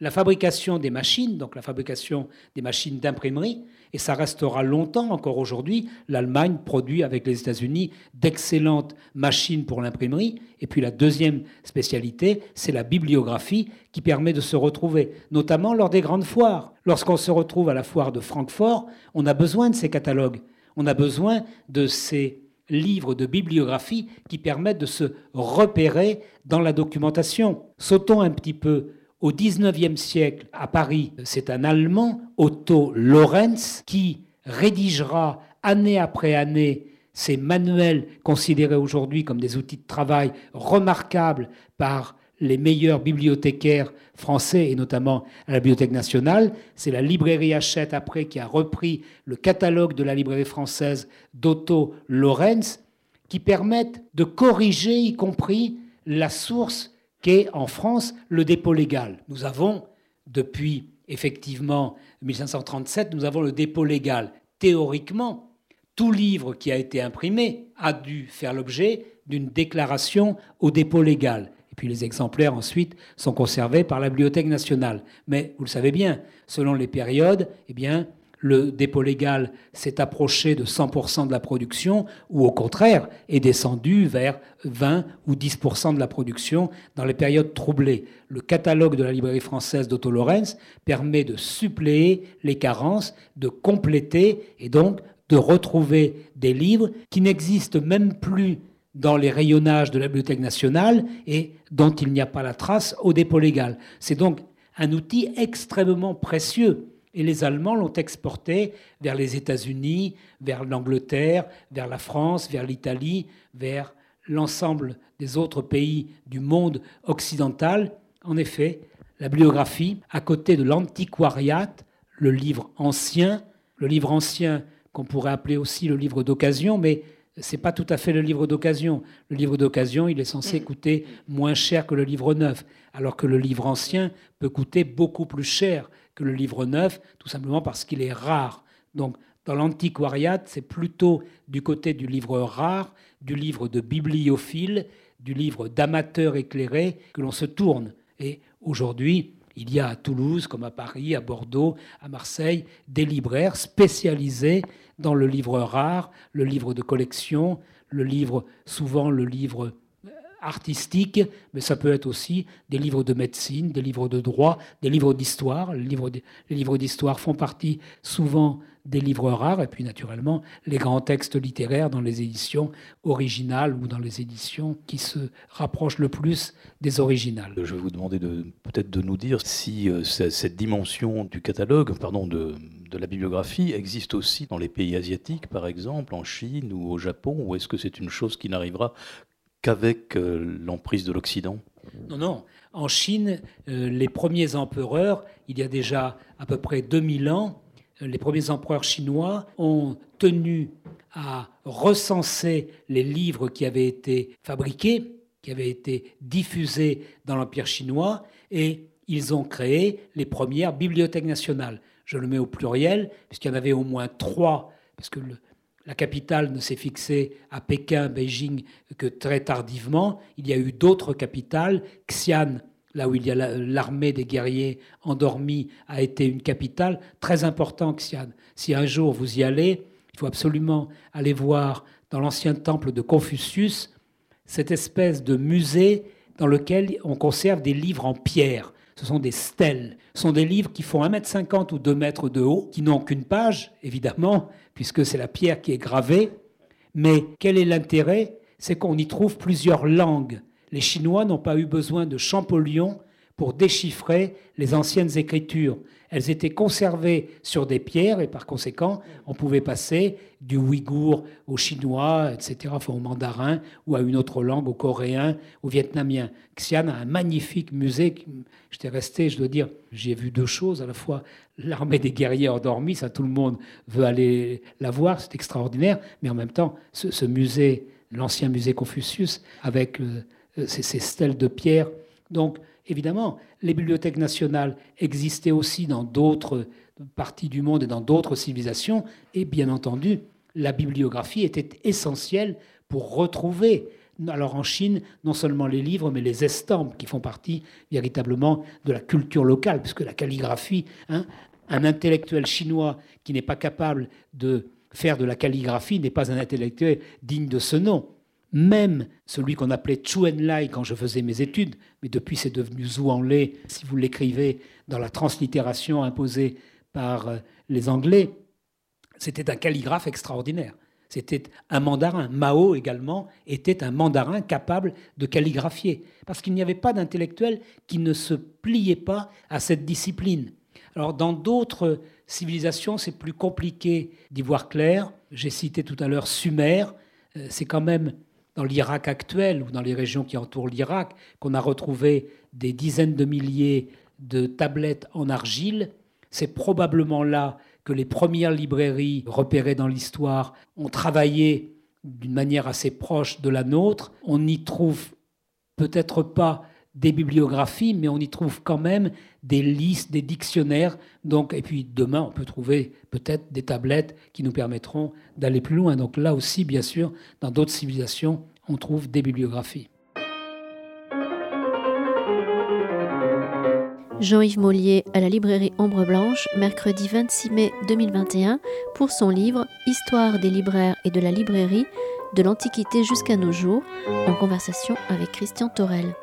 la fabrication des machines, donc la fabrication des machines d'imprimerie, et ça restera longtemps encore aujourd'hui. L'Allemagne produit avec les États-Unis d'excellentes machines pour l'imprimerie. Et puis la deuxième spécialité, c'est la bibliographie qui permet de se retrouver, notamment lors des grandes foires. Lorsqu'on se retrouve à la foire de Francfort, on a besoin de ces catalogues. On a besoin de ces livres de bibliographie qui permettent de se repérer dans la documentation. Sautons un petit peu au XIXe siècle, à Paris, c'est un Allemand, Otto Lorenz, qui rédigera année après année ces manuels considérés aujourd'hui comme des outils de travail remarquables par les meilleurs bibliothécaires français et notamment à la Bibliothèque nationale. C'est la librairie Hachette après qui a repris le catalogue de la librairie française d'Otto Lorenz qui permettent de corriger y compris la source qu'est en France le dépôt légal. Nous avons, depuis effectivement 1537, nous avons le dépôt légal. Théoriquement, tout livre qui a été imprimé a dû faire l'objet d'une déclaration au dépôt légal. Et puis les exemplaires ensuite sont conservés par la Bibliothèque nationale. Mais vous le savez bien, selon les périodes, eh bien, le dépôt légal s'est approché de 100% de la production ou au contraire est descendu vers 20 ou 10% de la production dans les périodes troublées. Le catalogue de la librairie française d'Otto Lorenz permet de suppléer les carences, de compléter et donc de retrouver des livres qui n'existent même plus dans les rayonnages de la Bibliothèque nationale et dont il n'y a pas la trace au dépôt légal. C'est donc un outil extrêmement précieux et les Allemands l'ont exporté vers les États-Unis, vers l'Angleterre, vers la France, vers l'Italie, vers l'ensemble des autres pays du monde occidental. En effet, la bibliographie, à côté de l'antiquariat, le livre ancien, le livre ancien qu'on pourrait appeler aussi le livre d'occasion, mais c'est pas tout à fait le livre d'occasion. Le livre d'occasion, il est censé coûter moins cher que le livre neuf, alors que le livre ancien peut coûter beaucoup plus cher que le livre neuf, tout simplement parce qu'il est rare. Donc, dans l'antiquariat, c'est plutôt du côté du livre rare, du livre de bibliophile, du livre d'amateur éclairé que l'on se tourne. Et aujourd'hui, il y a à Toulouse, comme à Paris, à Bordeaux, à Marseille, des libraires spécialisés dans le livre rare, le livre de collection, le livre, souvent le livre artistique, mais ça peut être aussi des livres de médecine, des livres de droit, des livres d'histoire. Les livres d'histoire font partie souvent des livres rares, et puis naturellement les grands textes littéraires dans les éditions originales ou dans les éditions qui se rapprochent le plus des originales. Je vais vous demander de, peut-être de nous dire si euh, cette dimension du catalogue, pardon, de, de la bibliographie existe aussi dans les pays asiatiques, par exemple, en Chine ou au Japon, ou est-ce que c'est une chose qui n'arrivera qu'avec euh, l'emprise de l'Occident Non, non. En Chine, euh, les premiers empereurs, il y a déjà à peu près 2000 ans, euh, les premiers empereurs chinois ont tenu à recenser les livres qui avaient été fabriqués, qui avaient été diffusés dans l'Empire chinois, et ils ont créé les premières bibliothèques nationales je le mets au pluriel, puisqu'il y en avait au moins trois, parce que la capitale ne s'est fixée à Pékin, Beijing, que très tardivement. Il y a eu d'autres capitales. Xi'an, là où il y a l'armée des guerriers endormis, a été une capitale très importante, Xi'an. Si un jour vous y allez, il faut absolument aller voir dans l'ancien temple de Confucius cette espèce de musée dans lequel on conserve des livres en pierre ce sont des stèles. Sont des livres qui font 1m50 ou 2 mètres de haut, qui n'ont qu'une page, évidemment, puisque c'est la pierre qui est gravée. Mais quel est l'intérêt? C'est qu'on y trouve plusieurs langues. Les Chinois n'ont pas eu besoin de Champollion pour déchiffrer les anciennes écritures. Elles étaient conservées sur des pierres et par conséquent, on pouvait passer du ouïghour au chinois, etc., enfin au mandarin ou à une autre langue, au coréen, au vietnamien. Xi'an a un magnifique musée. J'étais resté, je dois dire, j'ai vu deux choses. À la fois l'armée des guerriers endormis, ça tout le monde veut aller la voir, c'est extraordinaire, mais en même temps, ce, musée, l'ancien musée Confucius, avec euh, ces, ces stèles de pierre. Donc, Évidemment, les bibliothèques nationales existaient aussi dans d'autres parties du monde et dans d'autres civilisations, et bien entendu, la bibliographie était essentielle pour retrouver, alors en Chine, non seulement les livres, mais les estampes qui font partie véritablement de la culture locale, puisque la calligraphie, hein, un intellectuel chinois qui n'est pas capable de faire de la calligraphie n'est pas un intellectuel digne de ce nom même celui qu'on appelait Chu Enlai quand je faisais mes études, mais depuis c'est devenu Zhuanglai, si vous l'écrivez dans la translittération imposée par euh, les Anglais, c'était un calligraphe extraordinaire. C'était un mandarin. Mao également était un mandarin capable de calligraphier, parce qu'il n'y avait pas d'intellectuel qui ne se pliait pas à cette discipline. Alors dans d'autres civilisations, c'est plus compliqué d'y voir clair. J'ai cité tout à l'heure Sumer, euh, c'est quand même dans l'Irak actuel ou dans les régions qui entourent l'Irak qu'on a retrouvé des dizaines de milliers de tablettes en argile. C'est probablement là que les premières librairies repérées dans l'histoire ont travaillé d'une manière assez proche de la nôtre. On n'y trouve peut-être pas des bibliographies, mais on y trouve quand même des listes, des dictionnaires. Donc, et puis demain, on peut trouver peut-être des tablettes qui nous permettront d'aller plus loin. Donc là aussi, bien sûr, dans d'autres civilisations, on trouve des bibliographies. Jean-Yves Mollier à la librairie Ombre Blanche, mercredi 26 mai 2021, pour son livre Histoire des libraires et de la librairie, de l'Antiquité jusqu'à nos jours, en conversation avec Christian Torel.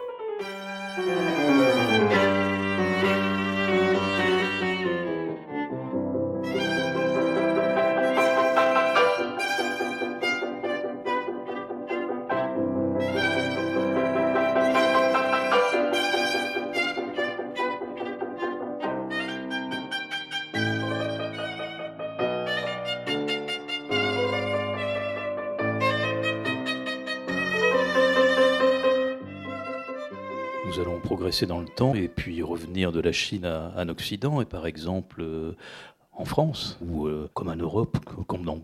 Dans le temps et puis revenir de la Chine à, un Occident et par exemple euh, en France ou euh, comme en Europe, comme, dans,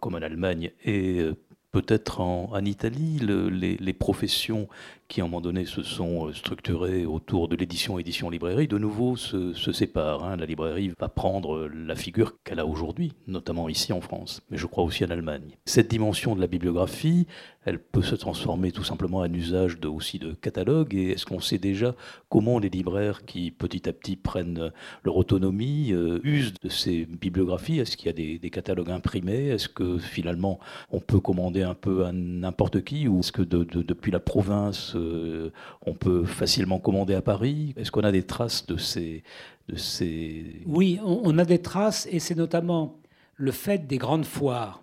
comme en Allemagne et euh, peut-être en, Italie, les, professions qui, à un moment donné, se sont euh, structurées autour de l'édition, édition, librairie, de nouveau se, séparent. Hein. La librairie va prendre la figure qu'elle a aujourd'hui, notamment ici en France, mais je crois aussi en Allemagne. Cette dimension de la bibliographie, elle peut se transformer tout simplement en usage aussi de catalogue. Et est-ce qu'on sait déjà comment les libraires qui petit à petit prennent leur autonomie euh, usent de ces bibliographies? Est-ce qu'il y a des, catalogues imprimés? Est-ce que finalement on peut commander un peu à n'importe qui Ou est-ce que depuis la province euh, on peut facilement commander à Paris Est-ce qu'on a des traces de ces, de ces... Oui, on a des traces et c'est notamment le fait des grandes foires.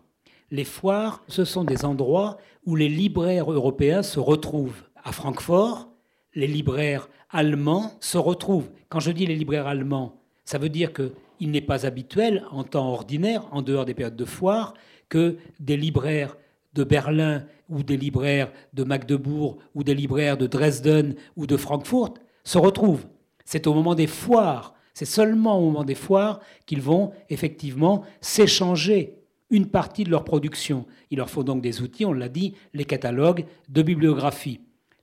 Les foires, ce sont des endroits où les libraires européens se retrouvent. À Francfort, les libraires allemands se retrouvent. Quand je dis les libraires allemands, ça veut dire qu'il n'est pas habituel, en temps ordinaire, en dehors des périodes de foire, que des libraires de Berlin ou des libraires de Magdebourg ou des libraires de Dresden ou de Francfort se retrouvent. C'est au moment des foires, c'est seulement au moment des foires qu'ils vont effectivement s'échanger une partie de leur production. Il leur faut donc des outils, on l'a dit, les catalogues de bibliographie.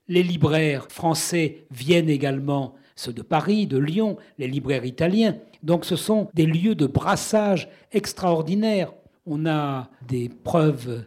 Les libraires français viennent également, ceux de Paris, de Lyon, les libraires italiens. Donc ce sont des lieux de brassage extraordinaires. On a des preuves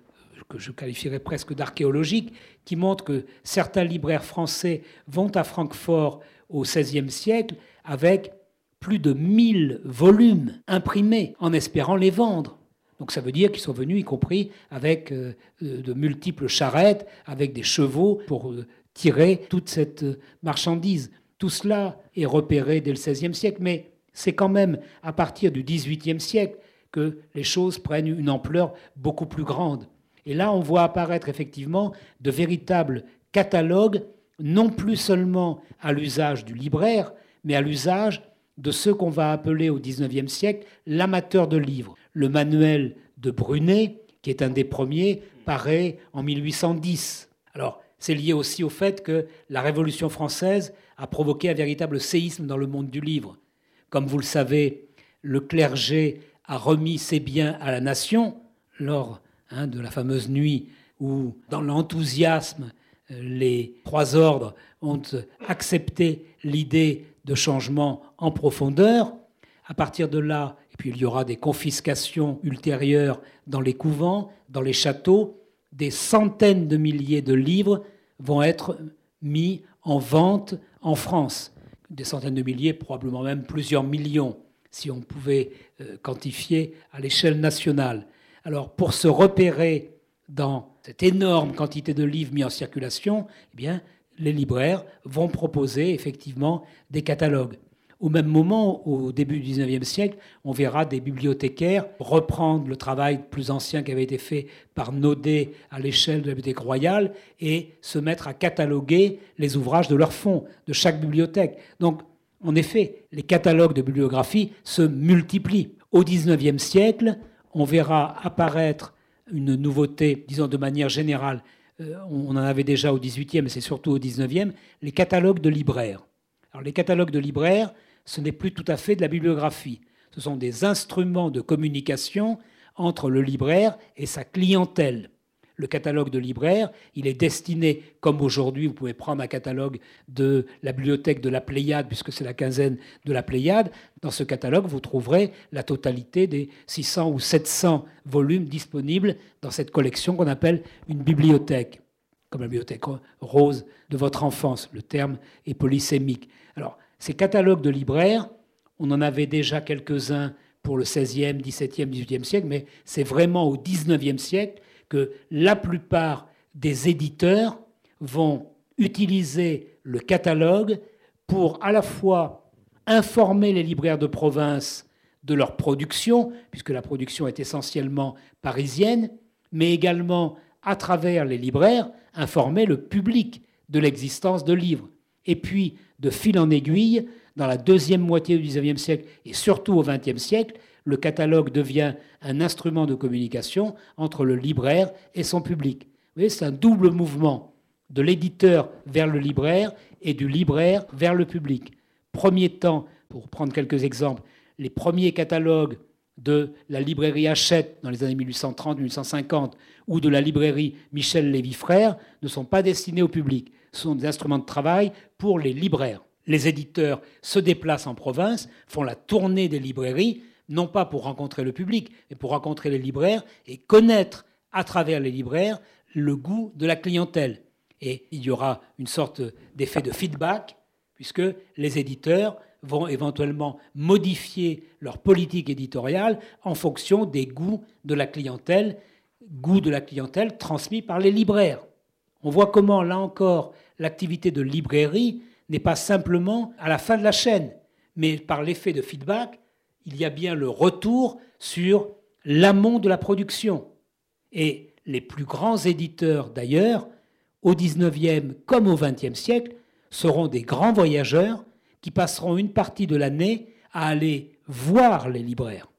que je qualifierais presque d'archéologiques qui montrent que certains libraires français vont à Francfort au XVIe siècle avec plus de 1000 volumes imprimés en espérant les vendre. Donc ça veut dire qu'ils sont venus, y compris avec euh, euh, de multiples charrettes, avec des chevaux pour euh, tirer toute cette marchandise. Tout cela est repéré dès le XVIe siècle, mais c'est quand même à partir du XVIIIe siècle que les choses prennent une ampleur beaucoup plus grande. Et là, on voit apparaître effectivement de véritables catalogues, non plus seulement à l'usage du libraire, mais à l'usage de ce qu'on va appeler au XIXe siècle l'amateur de livres. Le manuel de Brunet, qui est un des premiers, paraît en 1810. Alors, c'est lié aussi au fait que la Révolution française a provoqué un véritable séisme dans le monde du livre. Comme vous le savez, le clergé a remis ses biens à la nation lors hein, de la fameuse nuit où, dans l'enthousiasme, les trois ordres ont accepté l'idée de changement en profondeur. À partir de là, et puis il y aura des confiscations ultérieures dans les couvents, dans les châteaux, des centaines de milliers de livres vont être mis en vente en France. Des centaines de milliers, probablement même plusieurs millions, si on pouvait euh, quantifier à l'échelle nationale. Alors pour se repérer dans cette énorme quantité de livres mis en circulation, eh bien, les libraires vont proposer effectivement des catalogues. Au même moment, au début du XIXe siècle, on verra des bibliothécaires reprendre le travail plus ancien qui avait été fait par Naudet à l'échelle de la Bibliothèque royale et se mettre à cataloguer les ouvrages de leur fonds, de chaque bibliothèque. Donc, en effet, les catalogues de bibliographie se multiplient. Au XIXe siècle, on verra apparaître une nouveauté, disons de manière générale, euh, on en avait déjà au 18e, mais c'est surtout au 19e, les catalogues de libraires. Alors les catalogues de libraires, ce n'est plus tout à fait de la bibliographie. Ce sont des instruments de communication entre le libraire et sa clientèle le catalogue de libraire, il est destiné, comme aujourd'hui, vous pouvez prendre un catalogue de la bibliothèque de la Pléiade, puisque c'est la quinzaine de la Pléiade. Dans ce catalogue, vous trouverez la totalité des 600 ou 700 volumes disponibles dans cette collection qu'on appelle une bibliothèque, comme la bibliothèque rose de votre enfance. Le terme est polysémique. Alors, ces catalogues de libraires, on en avait déjà quelques-uns pour le 16e, 17e, 18e siècle, mais c'est vraiment au 19e siècle que la plupart des éditeurs vont utiliser le catalogue pour à la fois informer les libraires de province de leur production, puisque la production est essentiellement parisienne, mais également à travers les libraires, informer le public de l'existence de livres. Et puis, de fil en aiguille, dans la deuxième moitié du XIXe siècle et surtout au XXe siècle, le catalogue devient un instrument de communication entre le libraire et son public. Vous voyez, c'est un double mouvement de l'éditeur vers le libraire et du libraire vers le public. Premier temps, pour prendre quelques exemples, les premiers catalogues de la librairie Hachette dans les années 1830-1850 ou de la librairie Michel Lévy Frères ne sont pas destinés au public. Ce sont des instruments de travail pour les libraires. Les éditeurs se déplacent en province, font la tournée des librairies, non pas pour rencontrer le public, mais pour rencontrer les libraires et connaître à travers les libraires le goût de la clientèle. Et il y aura une sorte d'effet de feedback, puisque les éditeurs vont éventuellement modifier leur politique éditoriale en fonction des goûts de la clientèle, goûts de la clientèle transmis par les libraires. On voit comment, là encore, l'activité de librairie n'est pas simplement à la fin de la chaîne, mais par l'effet de feedback, il y a bien le retour sur l'amont de la production. Et les plus grands éditeurs, d'ailleurs, au XIXe comme au XXe siècle, seront des grands voyageurs qui passeront une partie de l'année à aller voir les libraires.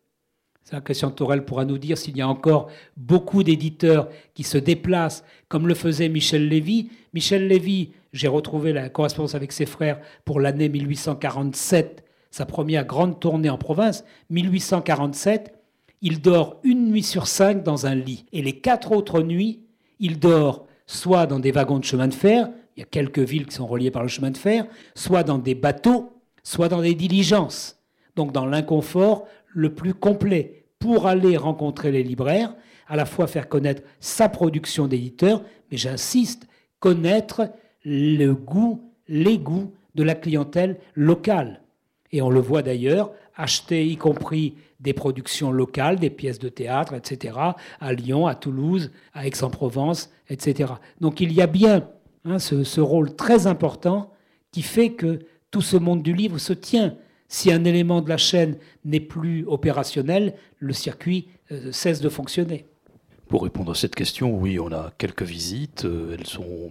Ça, Christian Torel pourra nous dire s'il y a encore beaucoup d'éditeurs qui se déplacent, comme le faisait Michel Lévy. Michel Lévy, j'ai retrouvé la correspondance avec ses frères pour l'année 1847, sa première grande tournée en province. 1847, il dort une nuit sur cinq dans un lit. Et les quatre autres nuits, il dort soit dans des wagons de chemin de fer, il y a quelques villes qui sont reliées par le chemin de fer, soit dans des bateaux, soit dans des diligences. Donc dans l'inconfort le plus complet pour aller rencontrer les libraires, à la fois faire connaître sa production d'éditeur, mais j'insiste, connaître le goût, les goûts de la clientèle locale. Et on le voit d'ailleurs, acheter y compris des productions locales, des pièces de théâtre, etc., à Lyon, à Toulouse, à Aix-en-Provence, etc. Donc il y a bien hein, ce, rôle très important qui fait que tout ce monde du livre se tient. Si un élément de la chaîne n'est plus opérationnel, le circuit euh, cesse de fonctionner. Pour répondre à cette question, oui, on a quelques visites. Euh, elles sont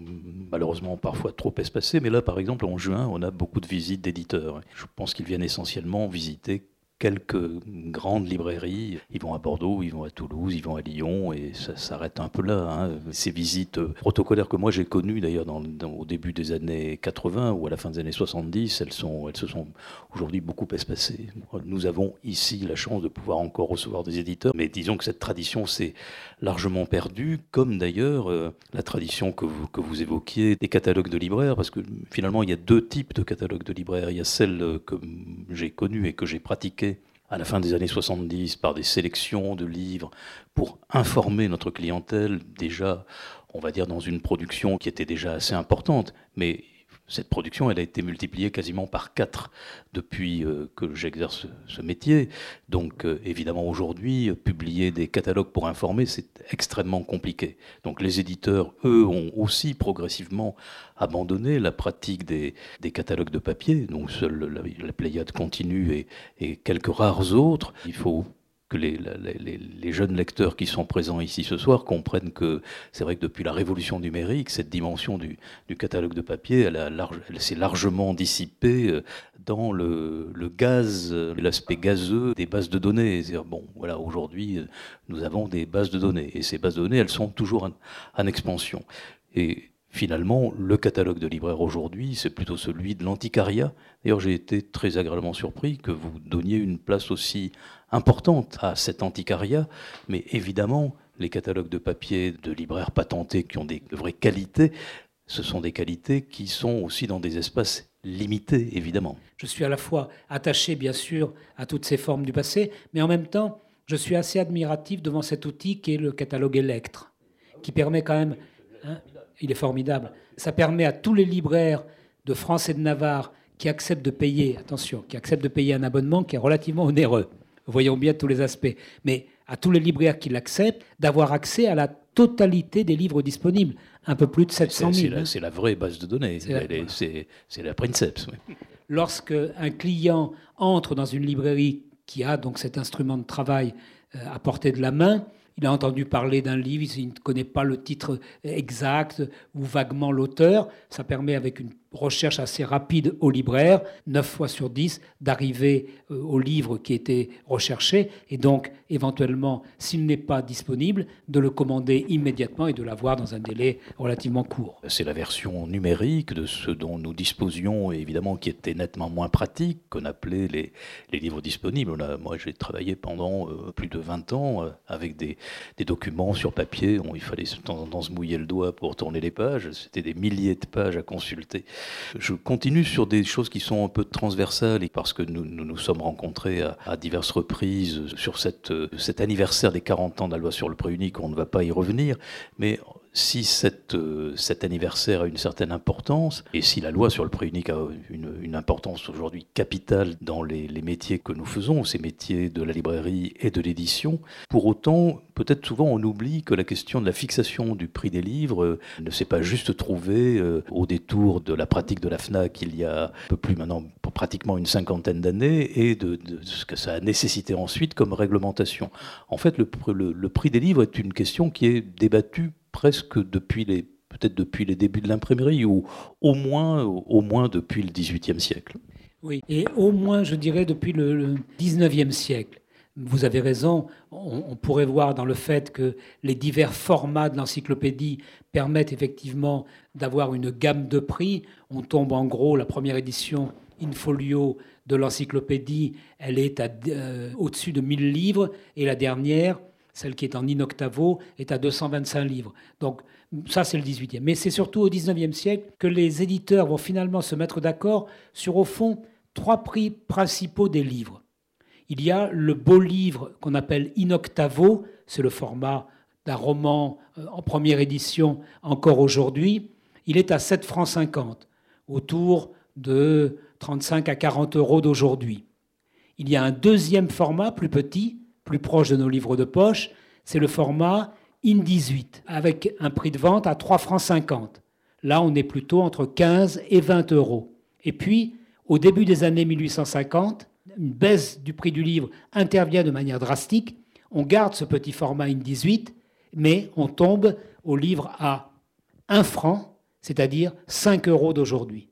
malheureusement parfois trop espacées, mais là, par exemple, en juin, on a beaucoup de visites d'éditeurs. Je pense qu'ils viennent essentiellement visiter quelques grandes librairies. Ils vont à Bordeaux, ils vont à Toulouse, ils vont à Lyon, et ça s'arrête un peu là. Hein. Ces visites protocolaires que moi j'ai connues d'ailleurs au début des années 80 ou à la fin des années 70, elles, elles se sont aujourd'hui beaucoup espacées. Nous avons ici la chance de pouvoir encore recevoir des éditeurs, mais disons que cette tradition s'est largement perdue, comme d'ailleurs euh, la tradition que vous, que vous évoquiez des catalogues de libraires, parce que finalement il y a deux types de catalogues de libraires. Il y a celle que j'ai connue et que j'ai pratiquée à la fin des années 70 par des sélections de livres pour informer notre clientèle déjà, on va dire, dans une production qui était déjà assez importante, mais cette production, elle a été multipliée quasiment par quatre depuis euh, que j'exerce ce métier. Donc, euh, évidemment, aujourd'hui, publier des catalogues pour informer, c'est extrêmement compliqué. Donc, les éditeurs, eux, ont aussi progressivement abandonné la pratique des, catalogues de papier. Donc, seule la, Pléiade continue et, et quelques rares autres. Il faut que les, jeunes lecteurs qui sont présents ici ce soir comprennent que c'est vrai que depuis la révolution numérique, cette dimension du, catalogue de papier, elle, s'est largement dissipée euh, dans le, gaz, l'aspect gazeux des bases de données. Bon, voilà, aujourd'hui, euh, nous avons des bases de données et ces bases de données, elles sont toujours en, en expansion. Et Finalement, le catalogue de libraire aujourd'hui, c'est plutôt celui de l'antiquariat. D'ailleurs, j'ai été très agréablement surpris que vous donniez une place aussi importante à cet antiquariat, mais évidemment, les catalogues de papier de libraires patentés qui ont des vraies qualités, ce sont des qualités qui sont aussi dans des espaces limités, évidemment. Je suis à la fois attaché, bien sûr, à toutes ces formes du passé, mais en même temps, je suis assez admiratif devant cet outil qui est le catalogue Electre, qui permet quand même... Hein, il est formidable. Ça permet à tous les libraires de France et de Navarre qui acceptent de payer, attention, qui acceptent de payer un abonnement qui est relativement onéreux. Voyons bien tous les aspects. Mais à tous les libraires qui l'acceptent, d'avoir accès à la totalité des livres disponibles. Un peu plus de 700 000. Hein. C'est la, vraie base de données. C'est la, Princeps. Lorsque un client entre dans une librairie qui a donc cet instrument de travail euh, à portée de la main, il a entendu parler d'un livre, il ne connaît pas le titre exact ou vaguement l'auteur. Ça permet avec une recherche assez rapide au libraire, 9 fois sur 10, d'arriver euh, au livre qui était recherché, et donc éventuellement, s'il n'est pas disponible, de le commander immédiatement et de l'avoir dans un délai relativement court. C'est la version numérique de ce dont nous disposions, évidemment, qui était nettement moins pratique, qu'on appelait les, livres disponibles. moi, j'ai travaillé pendant euh, plus de 20 ans euh, avec des, des, documents sur papier. il fallait de temps en temps se mouiller le doigt pour tourner les pages. C'était des milliers de pages à consulter. Je continue sur des choses qui sont un peu transversales, parce que nous nous, sommes rencontrés à, diverses reprises sur cette, cet anniversaire des 40 ans de la loi sur le prix unique. On ne va pas y revenir, mais si cette, euh, cet anniversaire a une certaine importance, et si la loi sur le prix unique a une, une importance aujourd'hui capitale dans les, les, métiers que nous faisons, ces métiers de la librairie et de l'édition, pour autant, peut-être souvent on oublie que la question de la fixation du prix des livres euh, ne s'est pas juste trouvée euh, au détour de la pratique de la FNAC il y a un peu plus maintenant, pratiquement une cinquantaine d'années, et de, ce que ça a nécessité ensuite comme réglementation. En fait, le prix des livres est une question qui est débattue presque depuis les peut-être depuis les débuts de l'imprimerie ou au moins, au moins depuis le XVIIIe siècle? Oui, et au moins, je dirais, depuis le XIXe siècle. Vous avez raison, on, pourrait voir dans le fait que les divers formats de l'encyclopédie permettent effectivement d'avoir une gamme de prix. On tombe en gros, la première édition in folio de l'encyclopédie, elle est euh, au-dessus de 1000 livres, et la dernière, celle qui est en in-octavo, est à 225 livres. Donc ça, c'est le 18e. Mais c'est surtout au 19e siècle que les éditeurs vont finalement se mettre d'accord sur, au fond, trois prix principaux des livres. Il y a le beau livre qu'on appelle in-octavo, c'est le format d'un roman euh, en première édition encore aujourd'hui. Il est à 7 francs 50, autour de 35 à 40 euros d'aujourd'hui. Il y a un deuxième format plus petit, plus proche de nos livres de poche, c'est le format IN 18, avec un prix de vente à 3 francs 50. Là, on est plutôt entre 15 et 20 euros. Et puis, au début des années 1850, une baisse du prix du livre intervient de manière drastique. On garde ce petit format IN 18, mais on tombe au livre à 1 franc, c'est-à-dire 5 euros d'aujourd'hui.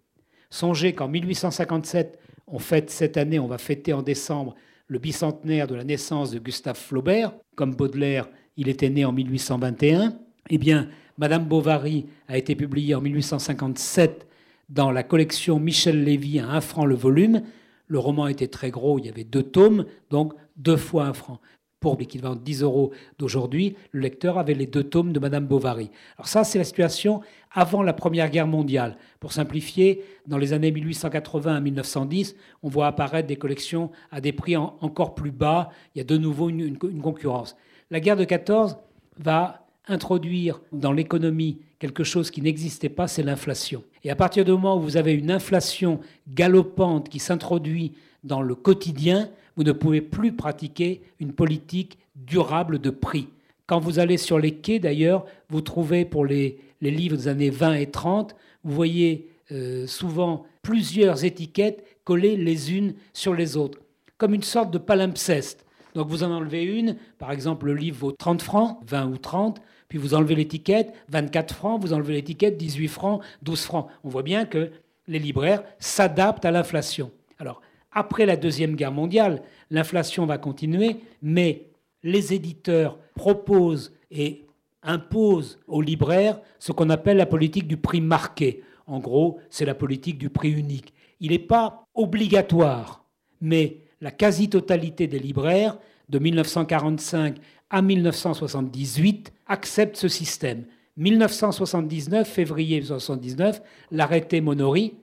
Songez qu'en 1857, on fête cette année, on va fêter en décembre le bicentenaire de la naissance de Gustave Flaubert. Comme Baudelaire, il était né en 1821. Eh bien, Madame Bovary a été publiée en 1857 dans la collection Michel Lévy à un franc le volume. Le roman était très gros, il y avait deux tomes, donc deux fois un franc pour l'équivalent de 10 euros d'aujourd'hui, le lecteur avait les deux tomes de Madame Bovary. Alors ça, c'est la situation avant la Première Guerre mondiale. Pour simplifier, dans les années 1880 à 1910, on voit apparaître des collections à des prix encore plus bas. Il y a de nouveau une, une concurrence. La guerre de 14 va introduire dans l'économie quelque chose qui n'existait pas, c'est l'inflation. Et à partir du moment où vous avez une inflation galopante qui s'introduit dans le quotidien, vous ne pouvez plus pratiquer une politique durable de prix. Quand vous allez sur les quais, d'ailleurs, vous trouvez pour les, livres des années 20 et 30, vous voyez euh, souvent plusieurs étiquettes collées les unes sur les autres, comme une sorte de palimpseste. Donc vous en enlevez une, par exemple le livre vaut 30 francs, 20 ou 30, puis vous enlevez l'étiquette, 24 francs, vous enlevez l'étiquette, 18 francs, 12 francs. On voit bien que les libraires s'adaptent à l'inflation. Alors, après la Deuxième Guerre mondiale, l'inflation va continuer, mais les éditeurs proposent et imposent aux libraires ce qu'on appelle la politique du prix marqué. En gros, c'est la politique du prix unique. Il n'est pas obligatoire, mais la quasi-totalité des libraires, de 1945 à 1978, acceptent ce système. 1979, février 1979, l'arrêté Monori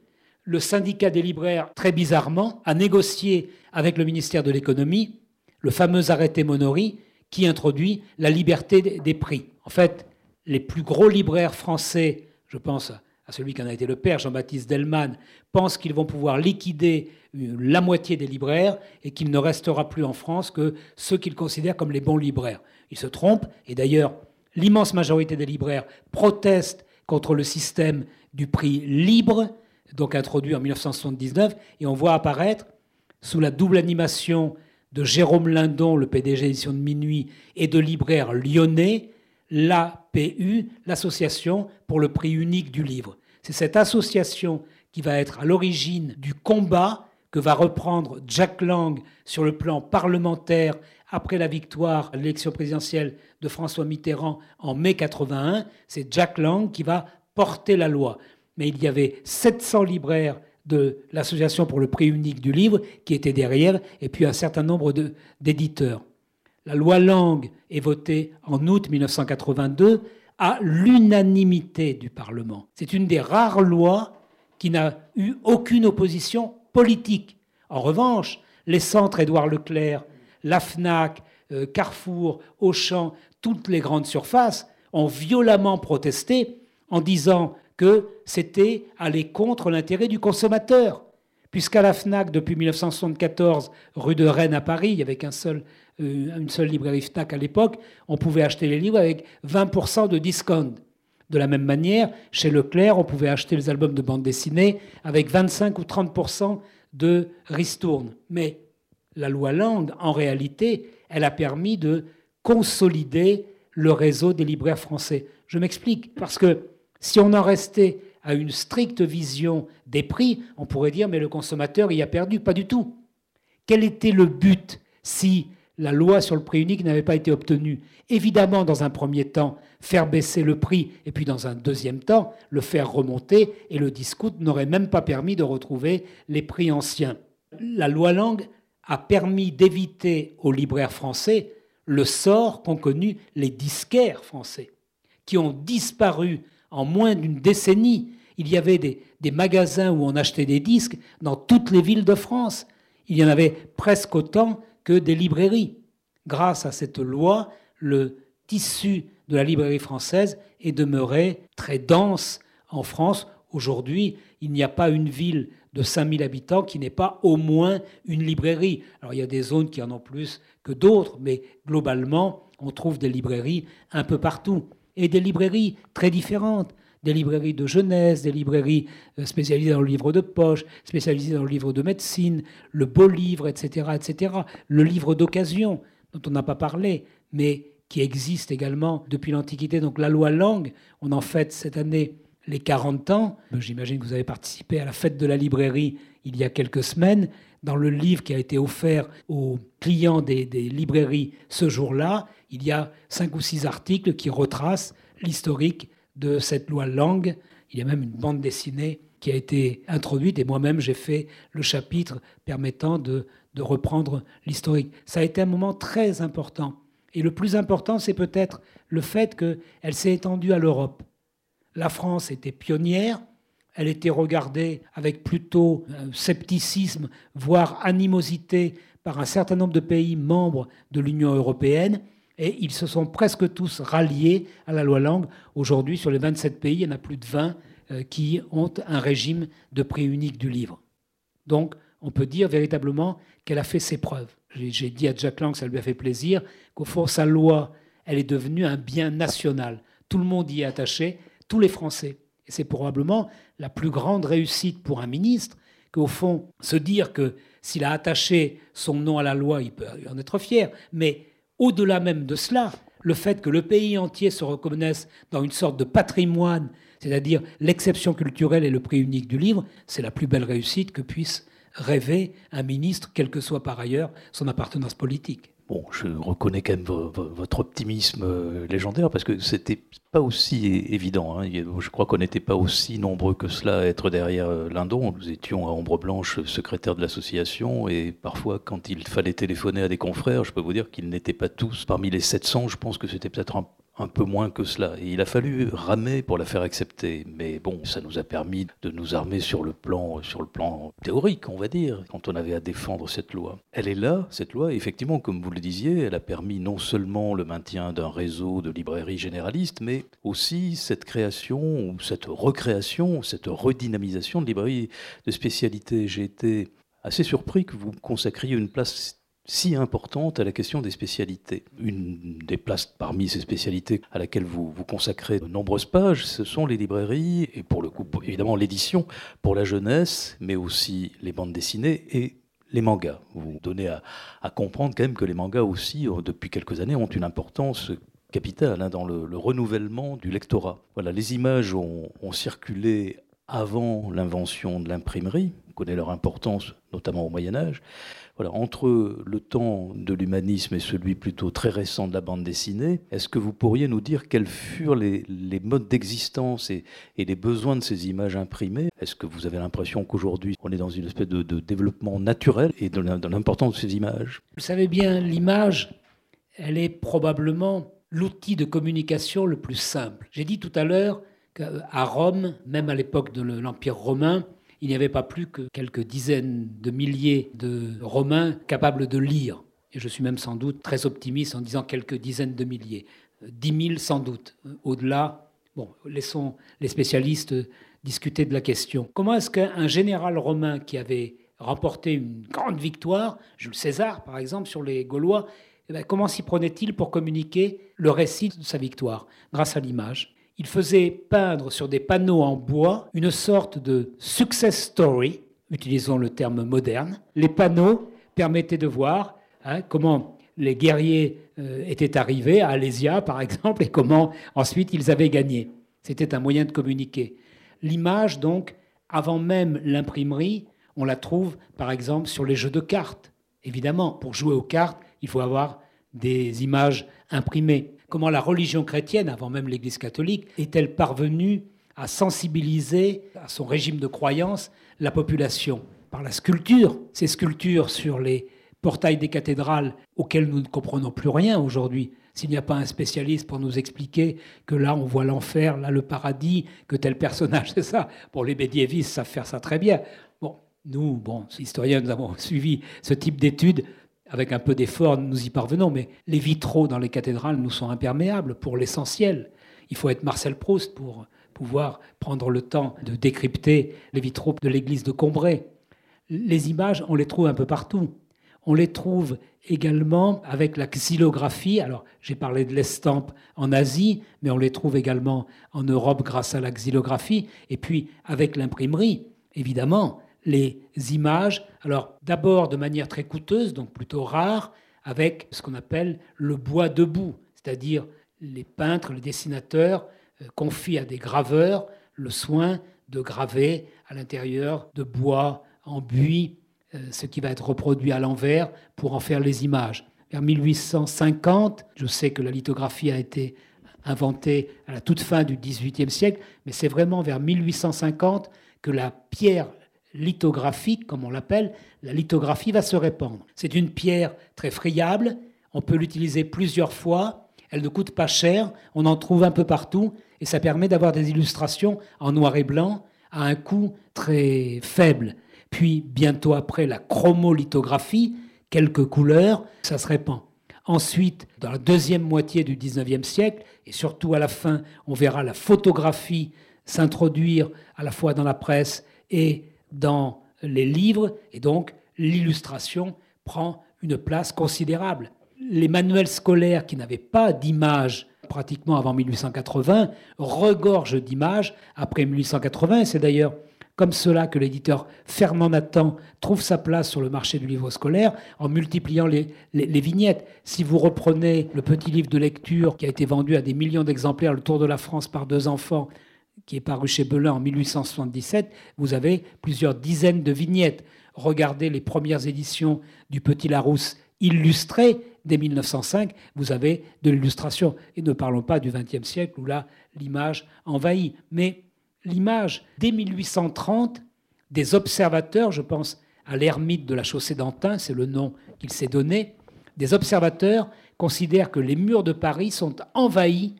le syndicat des libraires, très bizarrement, a négocié avec le ministère de l'économie le fameux arrêté Monori qui introduit la liberté des prix. En fait, les plus gros libraires français, je pense à celui qui en a été le père, Jean-Baptiste Delman, pensent qu'ils vont pouvoir liquider la moitié des libraires et qu'il ne restera plus en France que ceux qu'ils considèrent comme les bons libraires. Ils se trompent, et d'ailleurs, l'immense majorité des libraires protestent contre le système du prix libre donc introduit en 1979, et on voit apparaître, sous la double animation de Jérôme Lindon, le PDG édition de Minuit, et de libraire lyonnais, l'APU, l'Association pour le prix unique du livre. C'est cette association qui va être à l'origine du combat que va reprendre Jack Lang sur le plan parlementaire après la victoire à l'élection présidentielle de François Mitterrand en mai 81. C'est Jack Lang qui va porter la loi. Mais il y avait 700 libraires de l'Association pour le prix unique du livre qui étaient derrière, et puis un certain nombre d'éditeurs. La loi Lang est votée en août 1982 à l'unanimité du Parlement. C'est une des rares lois qui n'a eu aucune opposition politique. En revanche, les centres Édouard Leclerc, la FNAC, euh, Carrefour, Auchan, toutes les grandes surfaces ont violemment protesté en disant que c'était aller contre l'intérêt du consommateur. Puisqu'à la FNAC, depuis 1974, rue de Rennes à Paris, avec un seul, euh, une seule librairie FNAC à l'époque, on pouvait acheter les livres avec 20% de discount. De la même manière, chez Leclerc, on pouvait acheter les albums de bande dessinée avec 25 ou 30% de ristourne. Mais la loi Lang, en réalité, elle a permis de consolider le réseau des libraires français. Je m'explique, parce que si on en restait à une stricte vision des prix, on pourrait dire mais le consommateur y a perdu. Pas du tout. Quel était le but si la loi sur le prix unique n'avait pas été obtenue? Évidemment, dans un premier temps, faire baisser le prix, et puis dans un deuxième temps, le faire remonter, et le discount n'aurait même pas permis de retrouver les prix anciens. La loi Lang a permis d'éviter aux libraires français le sort qu'ont connu les disquaires français, qui ont disparu en moins d'une décennie, il y avait des, magasins où on achetait des disques dans toutes les villes de France. Il y en avait presque autant que des librairies. Grâce à cette loi, le tissu de la librairie française est demeuré très dense en France. Aujourd'hui, il n'y a pas une ville de 5000 habitants qui n'ait pas au moins une librairie. Alors il y a des zones qui en ont plus que d'autres, mais globalement, on trouve des librairies un peu partout et des librairies très différentes des librairies de jeunesse, des librairies euh, spécialisées dans le livre de poche, spécialisées dans le livre de médecine, le beau livre, etc., etc. Le livre d'occasion, dont on n'a pas parlé, mais qui existe également depuis l'Antiquité. Donc la loi Langue, on en fête cette année les 40 ans. J'imagine que vous avez participé à la fête de la librairie il y a quelques semaines. Dans le livre qui a été offert aux clients des, librairies ce jour-là, il y a cinq ou six articles qui retracent l'historique de cette loi langue. Il y a même une bande dessinée qui a été introduite et moi-même j'ai fait le chapitre permettant de, de reprendre l'historique. Ça a été un moment très important. Et le plus important, c'est peut-être le fait qu'elle s'est étendue à l'Europe. La France était pionnière, elle était regardée avec plutôt scepticisme, voire animosité par un certain nombre de pays membres de l'Union européenne. Et ils se sont presque tous ralliés à la loi Langue. Aujourd'hui, sur les 27 pays, il y en a plus de 20 euh, qui ont un régime de prix unique du livre. Donc, on peut dire véritablement qu'elle a fait ses preuves. J'ai dit à Jack Lang, ça lui a fait plaisir, qu'au fond, sa loi, elle est devenue un bien national. Tout le monde y est attaché, tous les Français. Et c'est probablement la plus grande réussite pour un ministre qu'au fond, se dire que s'il a attaché son nom à la loi, il peut en être fier, mais au-delà même de cela, le fait que le pays entier se reconnaisse dans une sorte de patrimoine, c'est-à-dire l'exception culturelle et le prix unique du livre, c'est la plus belle réussite que puisse rêver un ministre, quelle que soit par ailleurs son appartenance politique. Bon, je reconnais quand même votre optimisme euh, légendaire parce que c'était pas aussi évident. Hein. Je crois qu'on n'était pas aussi nombreux que cela à être derrière euh, Lindon. Nous étions à Ombre Blanche, secrétaire de l'association, et parfois, quand il fallait téléphoner à des confrères, je peux vous dire qu'ils n'étaient pas tous parmi les 700. Je pense que c'était peut-être un un peu moins que cela. Et il a fallu ramer pour la faire accepter. Mais bon, ça nous a permis de nous armer sur le plan, sur le plan théorique, on va dire, quand on avait à défendre cette loi. Elle est là, cette loi. effectivement, comme vous le disiez, elle a permis non seulement le maintien d'un réseau de librairies généralistes, mais aussi cette création ou cette recréation, cette redynamisation de librairies de spécialité. J'ai été assez surpris que vous consacriez une place si importante à la question des spécialités. Une des places parmi ces spécialités à laquelle vous vous consacrez de nombreuses pages, ce sont les librairies, et pour le coup, évidemment, l'édition pour la jeunesse, mais aussi les bandes dessinées et les mangas. Vous donnez à, comprendre quand même que les mangas aussi, euh, depuis quelques années, ont une importance capitale hein, dans le, renouvellement du lectorat. Voilà, les images ont, ont circulé avant l'invention de l'imprimerie, on connaît leur importance notamment au Moyen Âge, entre le temps de l'humanisme et celui plutôt très récent de la bande dessinée, est-ce que vous pourriez nous dire quels furent les, modes d'existence et, les besoins de ces images imprimées? Est-ce que vous avez l'impression qu'aujourd'hui on est dans une espèce de, développement naturel et de l'importance de ces images? Vous savez bien, l'image, elle est probablement l'outil de communication le plus simple. J'ai dit tout à l'heure qu'à Rome, même à l'époque de l'Empire romain, il n'y avait pas plus que quelques dizaines de milliers de Romains capables de lire. Et je suis même sans doute très optimiste en disant quelques dizaines de milliers. Dix mille sans doute. Au-delà, bon, laissons les spécialistes discuter de la question. Comment est-ce qu'un général romain qui avait remporté une grande victoire, Jules César par exemple, sur les Gaulois, eh ben, comment s'y prenait-il pour communiquer le récit de sa victoire Grâce à l'image? Il faisait peindre sur des panneaux en bois une sorte de success story, utilisons le terme moderne. Les panneaux permettaient de voir hein, comment les guerriers euh, étaient arrivés à Alésia, par exemple, et comment ensuite ils avaient gagné. C'était un moyen de communiquer. L'image, donc, avant même l'imprimerie, on la trouve, par exemple, sur les jeux de cartes. Évidemment, pour jouer aux cartes, il faut avoir des images imprimées comment la religion chrétienne, avant même l'Église catholique, est-elle parvenue à sensibiliser à son régime de croyance la population par la sculpture. Ces sculptures sur les portails des cathédrales auxquelles nous ne comprenons plus rien aujourd'hui. S'il n'y a pas un spécialiste pour nous expliquer que là on voit l'enfer, là le paradis, que tel personnage, c'est ça. Pour les médiévistes savent faire ça très bien. Bon, nous, bon, historiens, nous avons suivi ce type d'études avec un peu d'effort, nous y parvenons, mais les vitraux dans les cathédrales nous sont imperméables pour l'essentiel. Il faut être Marcel Proust pour pouvoir prendre le temps de décrypter les vitraux de l'église de Combray. Les images, on les trouve un peu partout. On les trouve également avec la xylographie. Alors, j'ai parlé de l'estampe en Asie, mais on les trouve également en Europe grâce à la xylographie. Et puis, avec l'imprimerie, évidemment, les images, alors d'abord de manière très coûteuse, donc plutôt rare, avec ce qu'on appelle le bois debout, c'est-à-dire les peintres, les dessinateurs euh, confient à des graveurs le soin de graver à l'intérieur de bois en buis, euh, ce qui va être reproduit à l'envers pour en faire les images. Vers 1850, je sais que la lithographie a été inventée à la toute fin du XVIIIe siècle, mais c'est vraiment vers 1850 que la pierre lithographique, comme on l'appelle, la lithographie va se répandre. C'est une pierre très friable, on peut l'utiliser plusieurs fois, elle ne coûte pas cher, on en trouve un peu partout, et ça permet d'avoir des illustrations en noir et blanc à un coût très faible. Puis bientôt après la chromolithographie, quelques couleurs, ça se répand. Ensuite, dans la deuxième moitié du 19e siècle, et surtout à la fin, on verra la photographie s'introduire à la fois dans la presse et dans les livres et donc l'illustration prend une place considérable. Les manuels scolaires qui n'avaient pas d'image pratiquement avant 1880 regorgent d'images après 1880 c'est d'ailleurs comme cela que l'éditeur Fernand Nathan trouve sa place sur le marché du livre scolaire en multipliant les, les, vignettes. Si vous reprenez le petit livre de lecture qui a été vendu à des millions d'exemplaires, Le Tour de la France par deux enfants, qui est paru chez Belin en 1877, vous avez plusieurs dizaines de vignettes. Regardez les premières éditions du Petit Larousse illustré dès 1905, vous avez de l'illustration. Et ne parlons pas du XXe siècle où là, l'image envahit. Mais l'image, dès 1830, des observateurs, je pense à l'ermite de la chaussée d'Antin, c'est le nom qu'il s'est donné, des observateurs considèrent que les murs de Paris sont envahis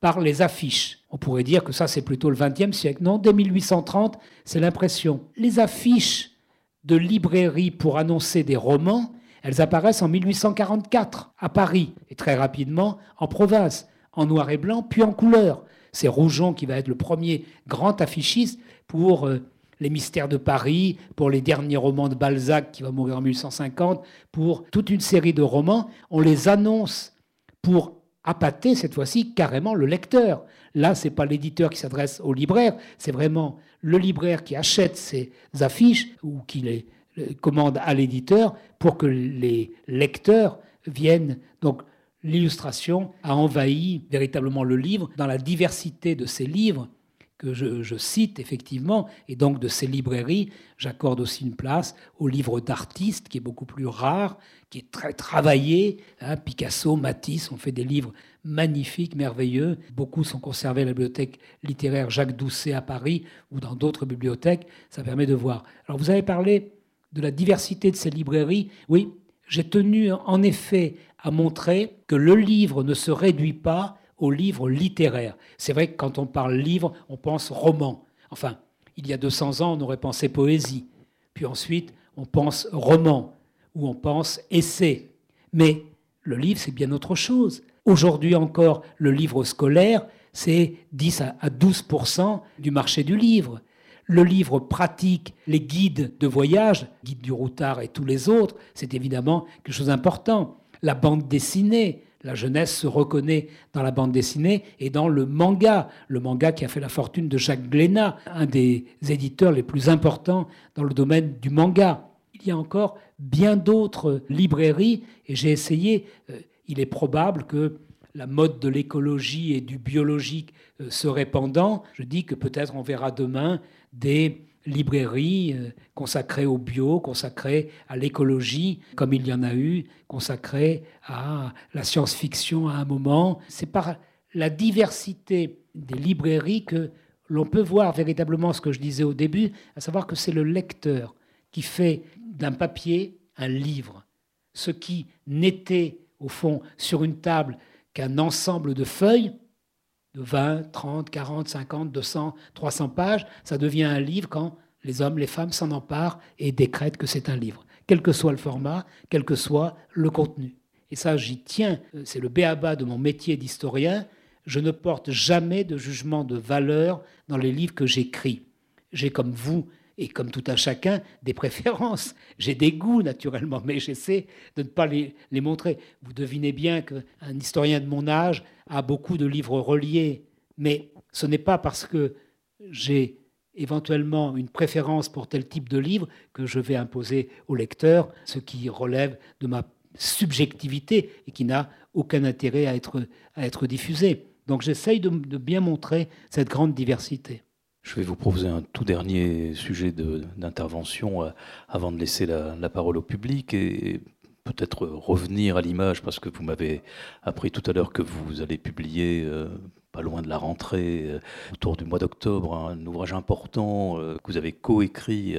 par les affiches. On pourrait dire que ça, c'est plutôt le XXe siècle. Non, dès 1830, c'est l'impression. Les affiches de librairie pour annoncer des romans, elles apparaissent en 1844 à Paris et très rapidement en province, en noir et blanc, puis en couleur. C'est Rougon qui va être le premier grand affichiste pour euh, Les Mystères de Paris, pour les derniers romans de Balzac qui va mourir en 1850, pour toute une série de romans. On les annonce pour appâter cette fois-ci carrément le lecteur. Là, c'est pas l'éditeur qui s'adresse au libraire, c'est vraiment le libraire qui achète ces affiches ou qui les commande à l'éditeur pour que les lecteurs viennent. Donc, l'illustration a envahi véritablement le livre dans la diversité de ces livres que je, cite effectivement, et donc de ces librairies, j'accorde aussi une place au livre d'artistes, qui est beaucoup plus rare, qui est très travaillé. Hein. Picasso, Matisse ont fait des livres magnifiques, merveilleux. Beaucoup sont conservés à la bibliothèque littéraire Jacques Doucet à Paris ou dans d'autres bibliothèques. Ça permet de voir. Alors vous avez parlé de la diversité de ces librairies. Oui, j'ai tenu en effet à montrer que le livre ne se réduit pas au livre littéraire. C'est vrai que quand on parle livre, on pense roman. Enfin, il y a 200 ans, on aurait pensé poésie. Puis ensuite, on pense roman ou on pense essai. Mais le livre, c'est bien autre chose. Aujourd'hui encore, le livre scolaire, c'est 10 à 12% du marché du livre. Le livre pratique, les guides de voyage, guide du routard et tous les autres, c'est évidemment quelque chose d'important. La bande dessinée, la jeunesse se reconnaît dans la bande dessinée et dans le manga, le manga qui a fait la fortune de Jacques Glénat, un des éditeurs les plus importants dans le domaine du manga. Il y a encore bien d'autres librairies et j'ai essayé, euh, il est probable que la mode de l'écologie et du biologique euh, se répandant, je dis que peut-être on verra demain des librairies euh, consacrées au bio, consacrées à l'écologie, comme il y en a eu, consacrées à la science-fiction à un moment. C'est par la diversité des librairies que l'on peut voir véritablement ce que je disais au début, à savoir que c'est le lecteur qui fait d'un papier un livre. Ce qui n'était, au fond, sur une table qu'un ensemble de feuilles, de 20, 30, 40, 50, 200, 300 pages, ça devient un livre quand les hommes, les femmes s'en emparent et décrètent que c'est un livre, quel que soit le format, quel que soit le contenu. Et ça, j'y tiens, c'est le béaba de mon métier d'historien, je ne porte jamais de jugement de valeur dans les livres que j'écris. J'ai comme vous et comme tout un chacun des préférences. J'ai des goûts naturellement, mais j'essaie de ne pas les, les montrer. Vous devinez bien qu'un historien de mon âge a beaucoup de livres reliés, mais ce n'est pas parce que j'ai éventuellement une préférence pour tel type de livre que je vais imposer au lecteur, ce qui relève de ma subjectivité et qui n'a aucun intérêt à être, à être diffusé. Donc j'essaye de, de, bien montrer cette grande diversité. Je vais vous proposer un tout dernier sujet d'intervention euh, avant de laisser la, parole au public et peut-être revenir à l'image parce que vous m'avez appris tout à l'heure que vous allez publier euh, pas loin de la rentrée, euh, autour du mois d'octobre, un ouvrage important que vous avez coécrit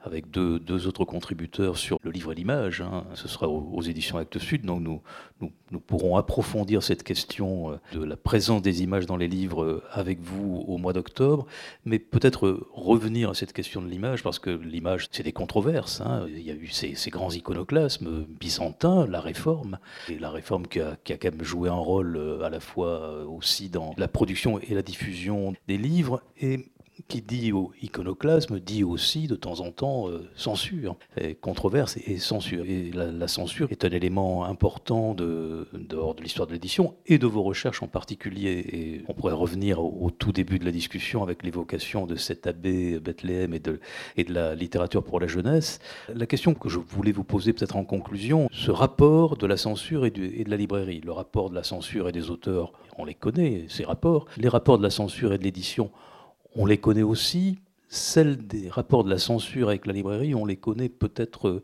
avec deux, autres contributeurs sur le livre et l'image. Hein. Ce sera aux, éditions Actes Sud, donc nous, nous, pourrons approfondir cette question de la présence des images dans les livres avec vous au mois d'octobre, mais peut-être revenir à cette question de l'image, parce que l'image, c'est des controverses. Hein. Il y a eu ces, ces, grands iconoclasmes byzantins, la réforme, et la réforme qui a, qui a quand même joué un rôle à la fois aussi dans la production et la diffusion des livres. Et qui dit au iconoclasme dit aussi de temps en temps euh, censure, controverse et, censure. Et la, censure est un élément important de, de, de l'histoire de l'édition et de vos recherches en particulier. Et on pourrait revenir au, tout début de la discussion avec l'évocation de cet abbé Bethléem et de, et de la littérature pour la jeunesse. La question que je voulais vous poser peut-être en conclusion, ce rapport de la censure et de la librairie, le rapport de la censure et des auteurs, on les connaît, ces rapports, les rapports de la censure et de l'édition, on les connaît aussi. Celles des rapports de la censure avec la librairie, on les connaît peut-être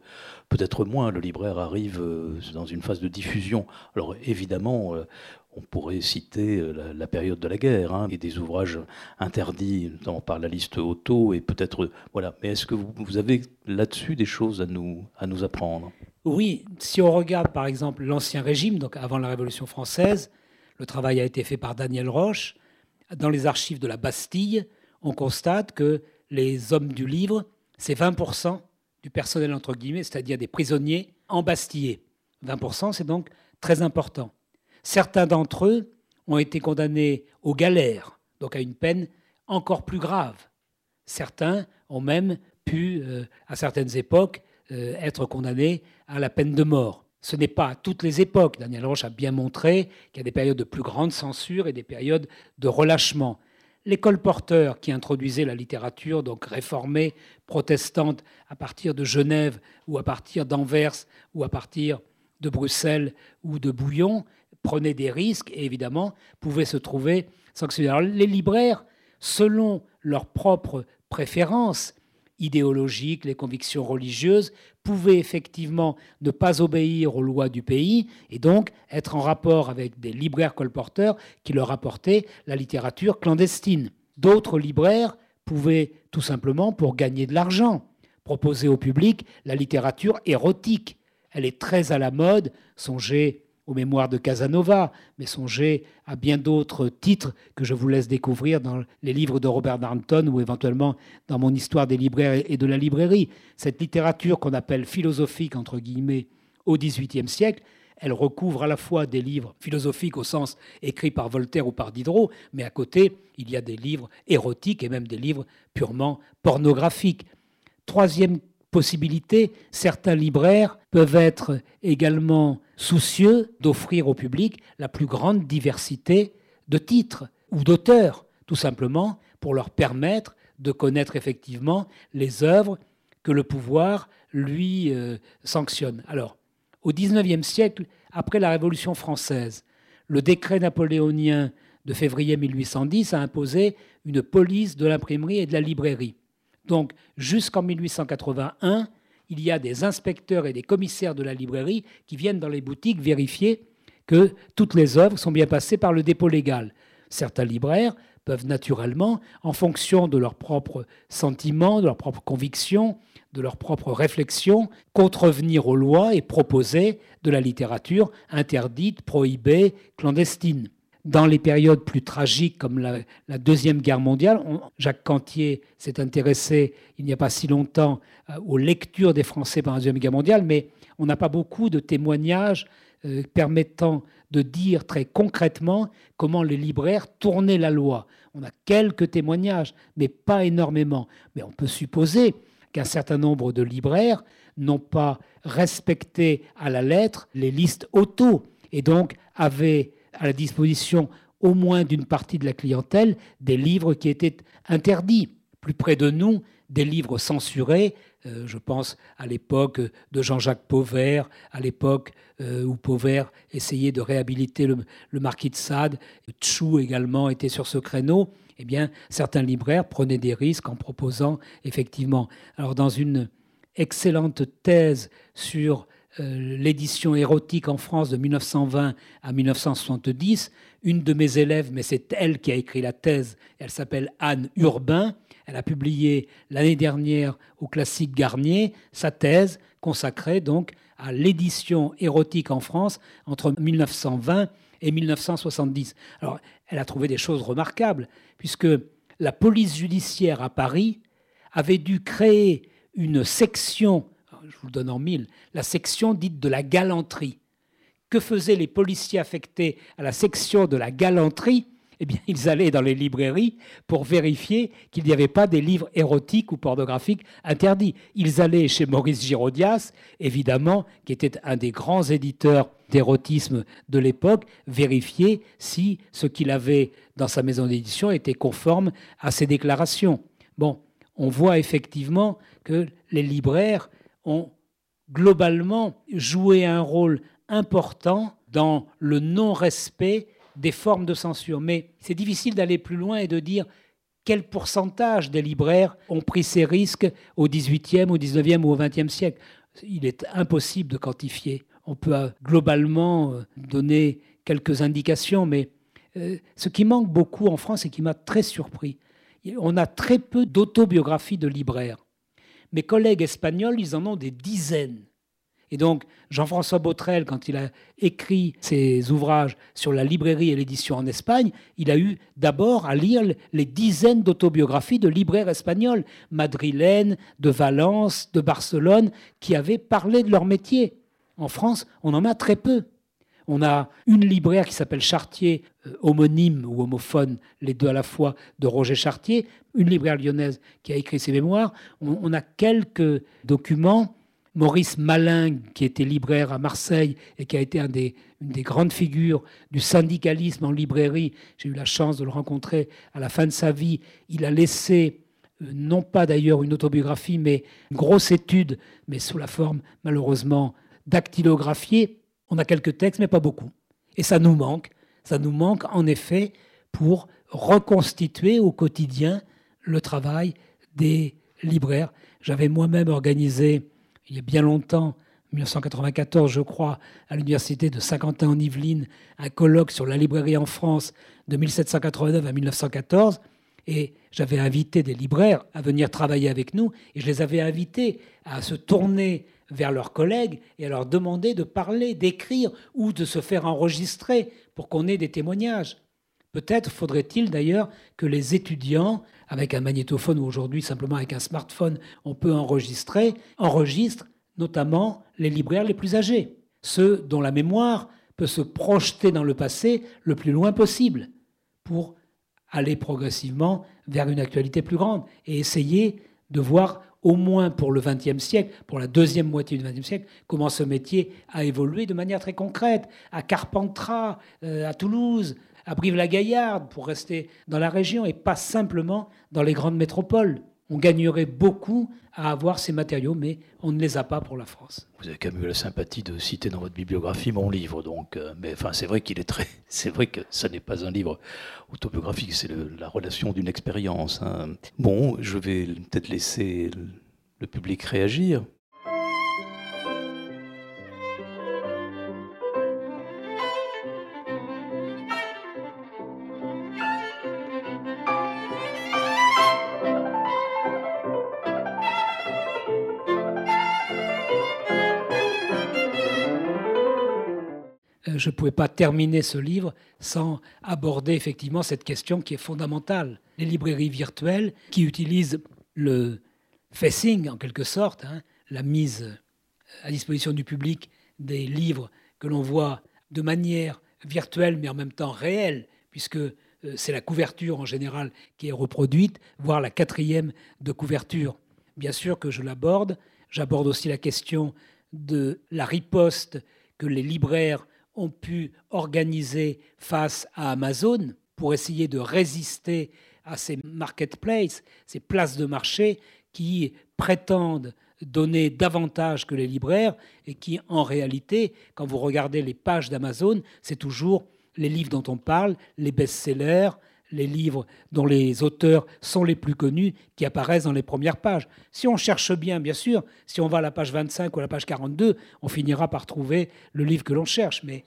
peut-être moins. Le libraire arrive euh, dans une phase de diffusion. Alors évidemment, euh, on pourrait citer euh, la, période de la guerre hein, et des ouvrages interdits, par la liste auto, et peut-être voilà. Mais est-ce que vous, avez là-dessus des choses à nous à nous apprendre? Oui, si on regarde par exemple l'ancien régime, donc avant la Révolution française, le travail a été fait par Daniel Roche dans les archives de la Bastille on constate que les hommes du livre, c'est 20% du personnel, entre guillemets, c'est-à-dire des prisonniers embastillés. 20%, c'est donc très important. Certains d'entre eux ont été condamnés aux galères, donc à une peine encore plus grave. Certains ont même pu, euh, à certaines époques, euh, être condamnés à la peine de mort. Ce n'est pas à toutes les époques. Daniel Roche a bien montré qu'il y a des périodes de plus grande censure et des périodes de relâchement les porteurs qui introduisait la littérature, donc réformée, protestante, à partir de Genève ou à partir d'Anvers ou à partir de Bruxelles ou de Bouillon, prenaient des risques et évidemment pouvaient se trouver sanctionnés. Les libraires selon leurs propres préférences idéologiques, les convictions religieuses, pouvaient effectivement ne pas obéir aux lois du pays et donc être en rapport avec des libraires colporteurs qui leur apportaient la littérature clandestine. D'autres libraires pouvaient tout simplement, pour gagner de l'argent, proposer au public la littérature érotique. Elle est très à la mode, songez aux mémoires de Casanova, mais songez à bien d'autres titres que je vous laisse découvrir dans les livres de Robert Darnton ou éventuellement dans mon histoire des libraires et de la librairie. Cette littérature qu'on appelle philosophique, entre guillemets, au XVIIIe siècle, elle recouvre à la fois des livres philosophiques au sens écrit par Voltaire ou par Diderot, mais à côté, il y a des livres érotiques et même des livres purement pornographiques. Troisième possibilité, certains libraires peuvent être également soucieux d'offrir au public la plus grande diversité de titres ou d'auteurs, tout simplement pour leur permettre de connaître effectivement les œuvres que le pouvoir lui euh, sanctionne. Alors, au XIXe siècle, après la Révolution française, le décret napoléonien de février 1810 a imposé une police de l'imprimerie et de la librairie. Donc jusqu'en 1881, il y a des inspecteurs et des commissaires de la librairie qui viennent dans les boutiques vérifier que toutes les œuvres sont bien passées par le dépôt légal. Certains libraires peuvent naturellement, en fonction de leurs propres sentiments, de leurs propres convictions, de leurs propres réflexions, contrevenir aux lois et proposer de la littérature interdite, prohibée, clandestine dans les périodes plus tragiques comme la, Deuxième Guerre mondiale, Jacques Cantier s'est intéressé il n'y a pas si longtemps euh, aux lectures des Français pendant la Deuxième Guerre mondiale, mais on n'a pas beaucoup de témoignages euh, permettant de dire très concrètement comment les libraires tournaient la loi. On a quelques témoignages, mais pas énormément. Mais on peut supposer qu'un certain nombre de libraires n'ont pas respecté à la lettre les listes auto et donc avaient à la disposition au moins d'une partie de la clientèle des livres qui étaient interdits. Plus près de nous, des livres censurés. Euh, je pense à l'époque de Jean-Jacques Pauvert, à l'époque euh, où Pauvert essayait de réhabiliter le, marquis de Sade. Tchou également était sur ce créneau. Eh bien, certains libraires prenaient des risques en proposant effectivement. Alors, dans une excellente thèse sur euh, l'édition érotique en France de 1920 à 1970. Une de mes élèves, mais c'est elle qui a écrit la thèse, elle s'appelle Anne Urbain. Elle a publié l'année dernière au classique Garnier sa thèse consacrée donc à l'édition érotique en France entre 1920 et 1970. Alors, elle a trouvé des choses remarquables, puisque la police judiciaire à Paris avait dû créer une section je vous le donne en mille, la section dite de la galanterie. Que faisaient les policiers affectés à la section de la galanterie? Eh bien, ils allaient dans les librairies pour vérifier qu'il n'y avait pas des livres érotiques ou pornographiques interdits. Ils allaient chez Maurice Girodias, évidemment, qui était un des grands éditeurs d'érotisme de l'époque, vérifier si ce qu'il avait dans sa maison d'édition était conforme à ses déclarations. Bon, on voit effectivement que les libraires ont globalement joué un rôle important dans le non-respect des formes de censure. Mais c'est difficile d'aller plus loin et de dire quel pourcentage des libraires ont pris ces risques au XVIIIe, au XIXe ou au XXe siècle. Il est impossible de quantifier. On peut euh, globalement euh, donner quelques indications, mais euh, ce qui manque beaucoup en France et qui m'a très surpris, on a très peu d'autobiographies de libraires. Mes collègues espagnols, ils en ont des dizaines. Et donc, Jean-François Botrel, quand il a écrit ses ouvrages sur la librairie et l'édition en Espagne, il a eu d'abord à lire les dizaines d'autobiographies de libraires espagnols, madrilènes, de Valence, de Barcelone, qui avaient parlé de leur métier. En France, on en a très peu. On a une libraire qui s'appelle Chartier, euh, homonyme ou homophone, les deux à la fois, de Roger Chartier, une libraire lyonnaise qui a écrit ses mémoires. On, a quelques documents. Maurice Malin, qui était libraire à Marseille et qui a été une des grandes figures du syndicalisme en librairie, j'ai eu la chance de le rencontrer à la fin de sa vie. Il a laissé euh, non pas d'ailleurs une autobiographie, mais une grosse étude, mais sous la forme malheureusement dactylographiée, on a quelques textes, mais pas beaucoup. Et ça nous manque. Ça nous manque en effet pour reconstituer au quotidien le travail des libraires. J'avais moi-même organisé, il y a bien longtemps, 1994, je crois, à l'université de Saint-Quentin en Yvelines, un colloque sur la librairie en France de 1789 à 1914. Et j'avais invité des libraires à venir travailler avec nous et je les avais invités à se tourner vers leurs collègues et à leur demander de parler, d'écrire ou de se faire enregistrer pour qu'on ait des témoignages. Peut-être faudrait-il d'ailleurs que les étudiants, avec un magnétophone ou aujourd'hui simplement avec un smartphone, on peut enregistrer, enregistrent notamment les libraires les plus âgés, ceux dont la mémoire peut se projeter dans le passé le plus loin possible pour aller progressivement vers une actualité plus grande et essayer de voir au moins pour le XXe siècle, pour la deuxième moitié du XXe siècle, comment ce métier a évolué de manière très concrète. À Carpentras, euh, à Toulouse, à Brive-la-Gaillarde, pour rester dans la région et pas simplement dans les grandes métropoles. On gagnerait beaucoup à avoir ces matériaux, mais on ne les a pas pour la France. Vous avez quand même eu la sympathie de citer dans votre bibliographie mon livre, donc. Euh, mais enfin, c'est vrai qu'il est très. C'est vrai que ça n'est pas un livre autobiographique, c'est la relation d'une expérience. Hein. Bon, je vais peut-être laisser le public réagir. Je ne pouvais pas terminer ce livre sans aborder effectivement cette question qui est fondamentale. Les librairies virtuelles qui utilisent le facing en quelque sorte, hein, la mise à disposition du public des livres que l'on voit de manière virtuelle mais en même temps réelle, puisque euh, c'est la couverture en général qui est reproduite, voire la quatrième de couverture. Bien sûr que je l'aborde. J'aborde aussi la question de la riposte que les libraires ont pu organiser face à Amazon pour essayer de résister à ces marketplaces, ces places de marché qui prétendent donner davantage que les libraires et qui, en réalité, quand vous regardez les pages d'Amazon, c'est toujours les livres dont on parle, les best-sellers, les livres dont les auteurs sont les plus connus qui apparaissent dans les premières pages. Si on cherche bien, bien sûr, si on va à la page 25 ou à la page 42, on finira par trouver le livre que l'on cherche, mais,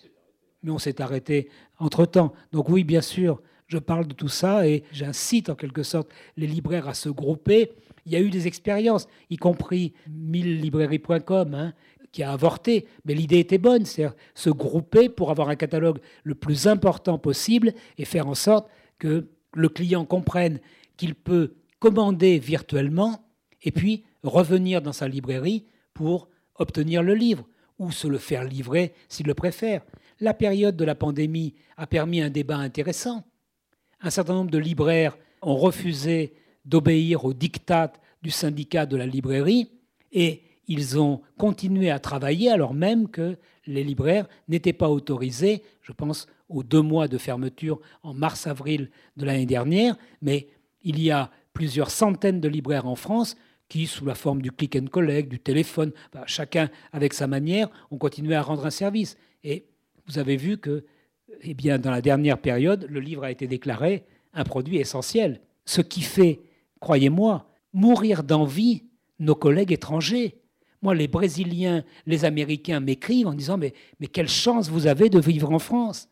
mais on s'est arrêté entre-temps. Donc oui, bien sûr, je parle de tout ça et j'incite en quelque sorte les libraires à se grouper. Il y a eu des expériences, y compris 1000librairies.com, hein, qui a avorté, mais l'idée était bonne, c'est se grouper pour avoir un catalogue le plus important possible et faire en sorte que le client comprenne qu'il peut commander virtuellement et puis revenir dans sa librairie pour obtenir le livre ou se le faire livrer s'il le préfère. La période de la pandémie a permis un débat intéressant. Un certain nombre de libraires ont refusé d'obéir aux dictats du syndicat de la librairie et ils ont continué à travailler alors même que les libraires n'étaient pas autorisés, je pense aux deux mois de fermeture en mars-avril de l'année dernière, mais il y a plusieurs centaines de libraires en France qui, sous la forme du click and collect, du téléphone, chacun avec sa manière, ont continué à rendre un service. Et vous avez vu que, eh bien, dans la dernière période, le livre a été déclaré un produit essentiel. Ce qui fait, croyez-moi, mourir d'envie nos collègues étrangers. Moi, les Brésiliens, les Américains m'écrivent en disant mais, mais quelle chance vous avez de vivre en France.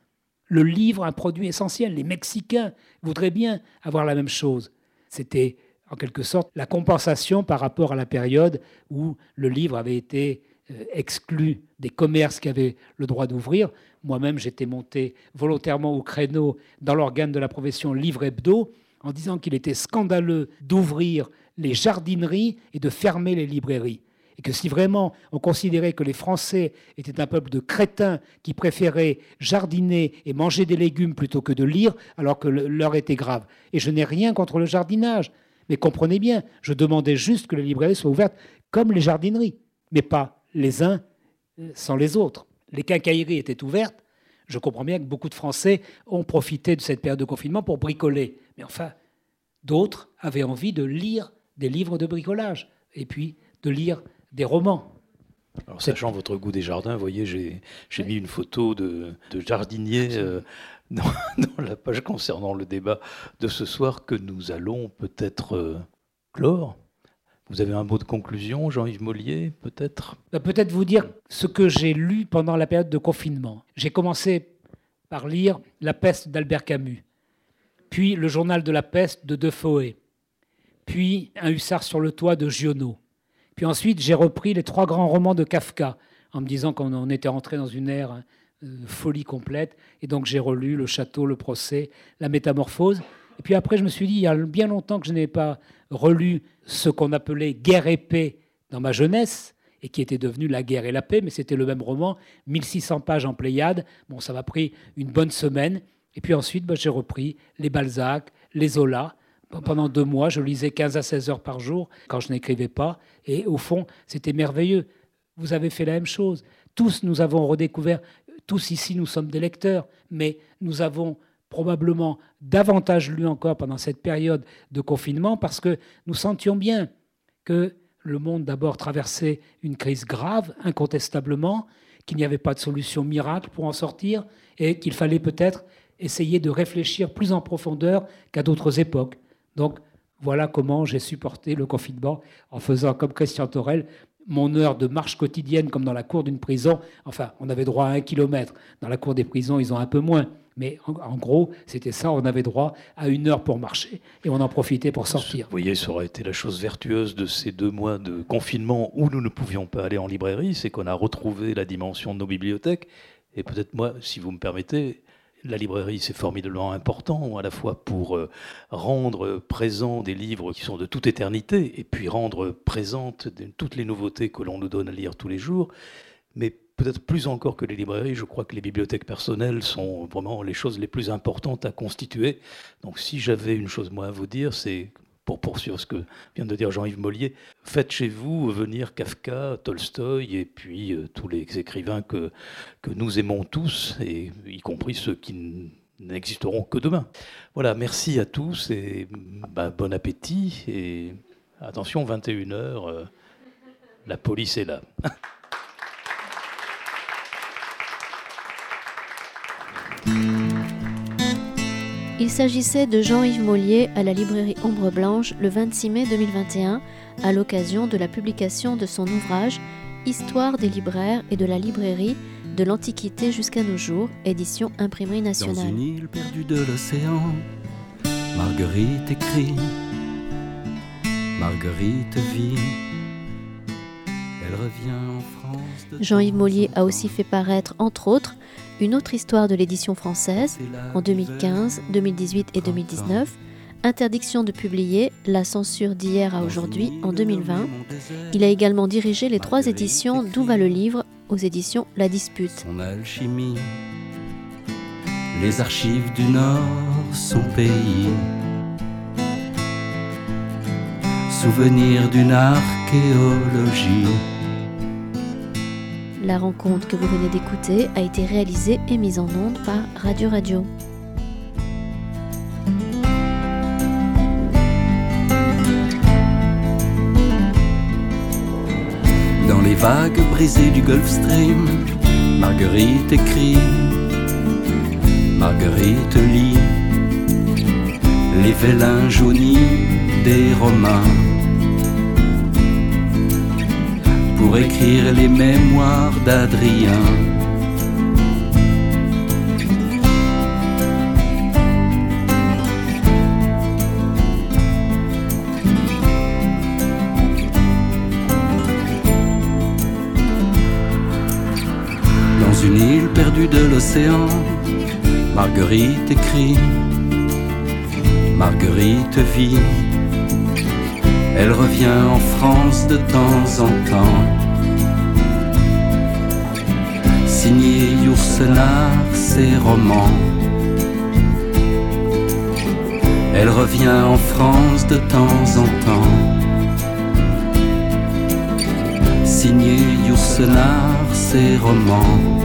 Le livre, un produit essentiel. Les Mexicains voudraient bien avoir la même chose. C'était en quelque sorte la compensation par rapport à la période où le livre avait été euh, exclu des commerces qui avaient le droit d'ouvrir. Moi-même, j'étais monté volontairement au créneau dans l'organe de la profession Livre Hebdo en disant qu'il était scandaleux d'ouvrir les jardineries et de fermer les librairies et que si vraiment on considérait que les Français étaient un peuple de crétins qui préféraient jardiner et manger des légumes plutôt que de lire, alors que l'heure était grave. Et je n'ai rien contre le jardinage, mais comprenez bien, je demandais juste que les librairies soient ouvertes comme les jardineries, mais pas les uns sans les autres. Les quincailleries étaient ouvertes. Je comprends bien que beaucoup de Français ont profité de cette période de confinement pour bricoler. Mais enfin, d'autres avaient envie de lire des livres de bricolage et puis de lire des romans. Alors, sachant votre goût des jardins, vous voyez, j'ai mis une photo de, de jardinier euh, dans, la page concernant le débat de ce soir que nous allons peut-être euh, clore. Vous avez un mot de conclusion, Jean-Yves Mollier, peut-être? Bah, Peut-être vous dire ce que j'ai lu pendant la période de confinement. J'ai commencé par lire La peste d'Albert Camus, puis Le journal de la peste de Defoe, puis Un hussard sur le toit de Giono. Puis ensuite, j'ai repris les trois grands romans de Kafka, en me disant qu'on était entré dans une ère euh, folie complète. Et donc j'ai relu Le Château, Le Procès, La Métamorphose. Et puis après, je me suis dit, il y a bien longtemps que je n'ai pas relu ce qu'on appelait Guerre et paix dans ma jeunesse, et qui était devenu La guerre et la paix, mais c'était le même roman, 1600 pages en Pléiade. Bon, ça m'a pris une bonne semaine. Et puis ensuite, bah, j'ai repris les Balzac, les Zola. Pendant deux mois, je lisais 15 à 16 heures par jour quand je n'écrivais pas. Et au fond, c'était merveilleux. Vous avez fait la même chose. Tous, nous avons redécouvert, tous ici, nous sommes des lecteurs, mais nous avons probablement davantage lu encore pendant cette période de confinement parce que nous sentions bien que le monde d'abord traversait une crise grave, incontestablement, qu'il n'y avait pas de solution miracle pour en sortir et qu'il fallait peut-être essayer de réfléchir plus en profondeur qu'à d'autres époques. Donc voilà comment j'ai supporté le confinement en faisant comme Christian Torel mon heure de marche quotidienne comme dans la cour d'une prison. Enfin, on avait droit à un kilomètre. Dans la cour des prisons, ils ont un peu moins. Mais en, gros, c'était ça, on avait droit à une heure pour marcher et on en profitait pour sortir. Vous voyez, ça aurait été la chose vertueuse de ces deux mois de confinement où nous ne pouvions pas aller en librairie, c'est qu'on a retrouvé la dimension de nos bibliothèques. Et peut-être moi, si vous me permettez, la librairie, c'est formidablement important, à la fois pour euh, rendre présents des livres qui sont de toute éternité, et puis rendre présentes toutes les nouveautés que l'on nous donne à lire tous les jours. Mais peut-être plus encore que les librairies, je crois que les bibliothèques personnelles sont vraiment les choses les plus importantes à constituer. Donc si j'avais une chose moi à vous dire, c'est pour poursuivre ce que vient de dire Jean-Yves Mollier, faites chez vous venir Kafka, Tolstoï et puis euh, tous les écrivains que, que nous aimons tous, et y compris ceux qui n'existeront que demain. Voilà, merci à tous et bah, bon appétit et attention, 21h, euh, la police est là. Il s'agissait de Jean-Yves Mollier à la librairie Ombre Blanche le 26 mai 2021 à l'occasion de la publication de son ouvrage Histoire des libraires et de la librairie de l'Antiquité jusqu'à nos jours, édition Imprimerie nationale. Dans une île perdue de l'océan, Marguerite écrit, Marguerite vit, elle revient en France. Jean-Yves Mollier a aussi fait paraître, entre autres, une autre histoire de l'édition française en 2015, 2018 et 2019, interdiction de publier, la censure d'hier à aujourd'hui en 2020. Il a également dirigé les trois éditions D'où va le livre aux éditions La Dispute. Son alchimie, les archives du Nord, son pays, souvenir d'une archéologie. La rencontre que vous venez d'écouter a été réalisée et mise en onde par Radio Radio. Dans les vagues brisées du Gulf Stream, Marguerite écrit, Marguerite lit les vélins jaunis des Romains pour écrire les mémoires d'Adrien. Dans une île perdue de l'océan, Marguerite écrit, Marguerite vit elle revient en France de temps en temps. Signé Yourcenar, ses romans. Elle revient en France de temps en temps. Signé Yourcenar, ses romans.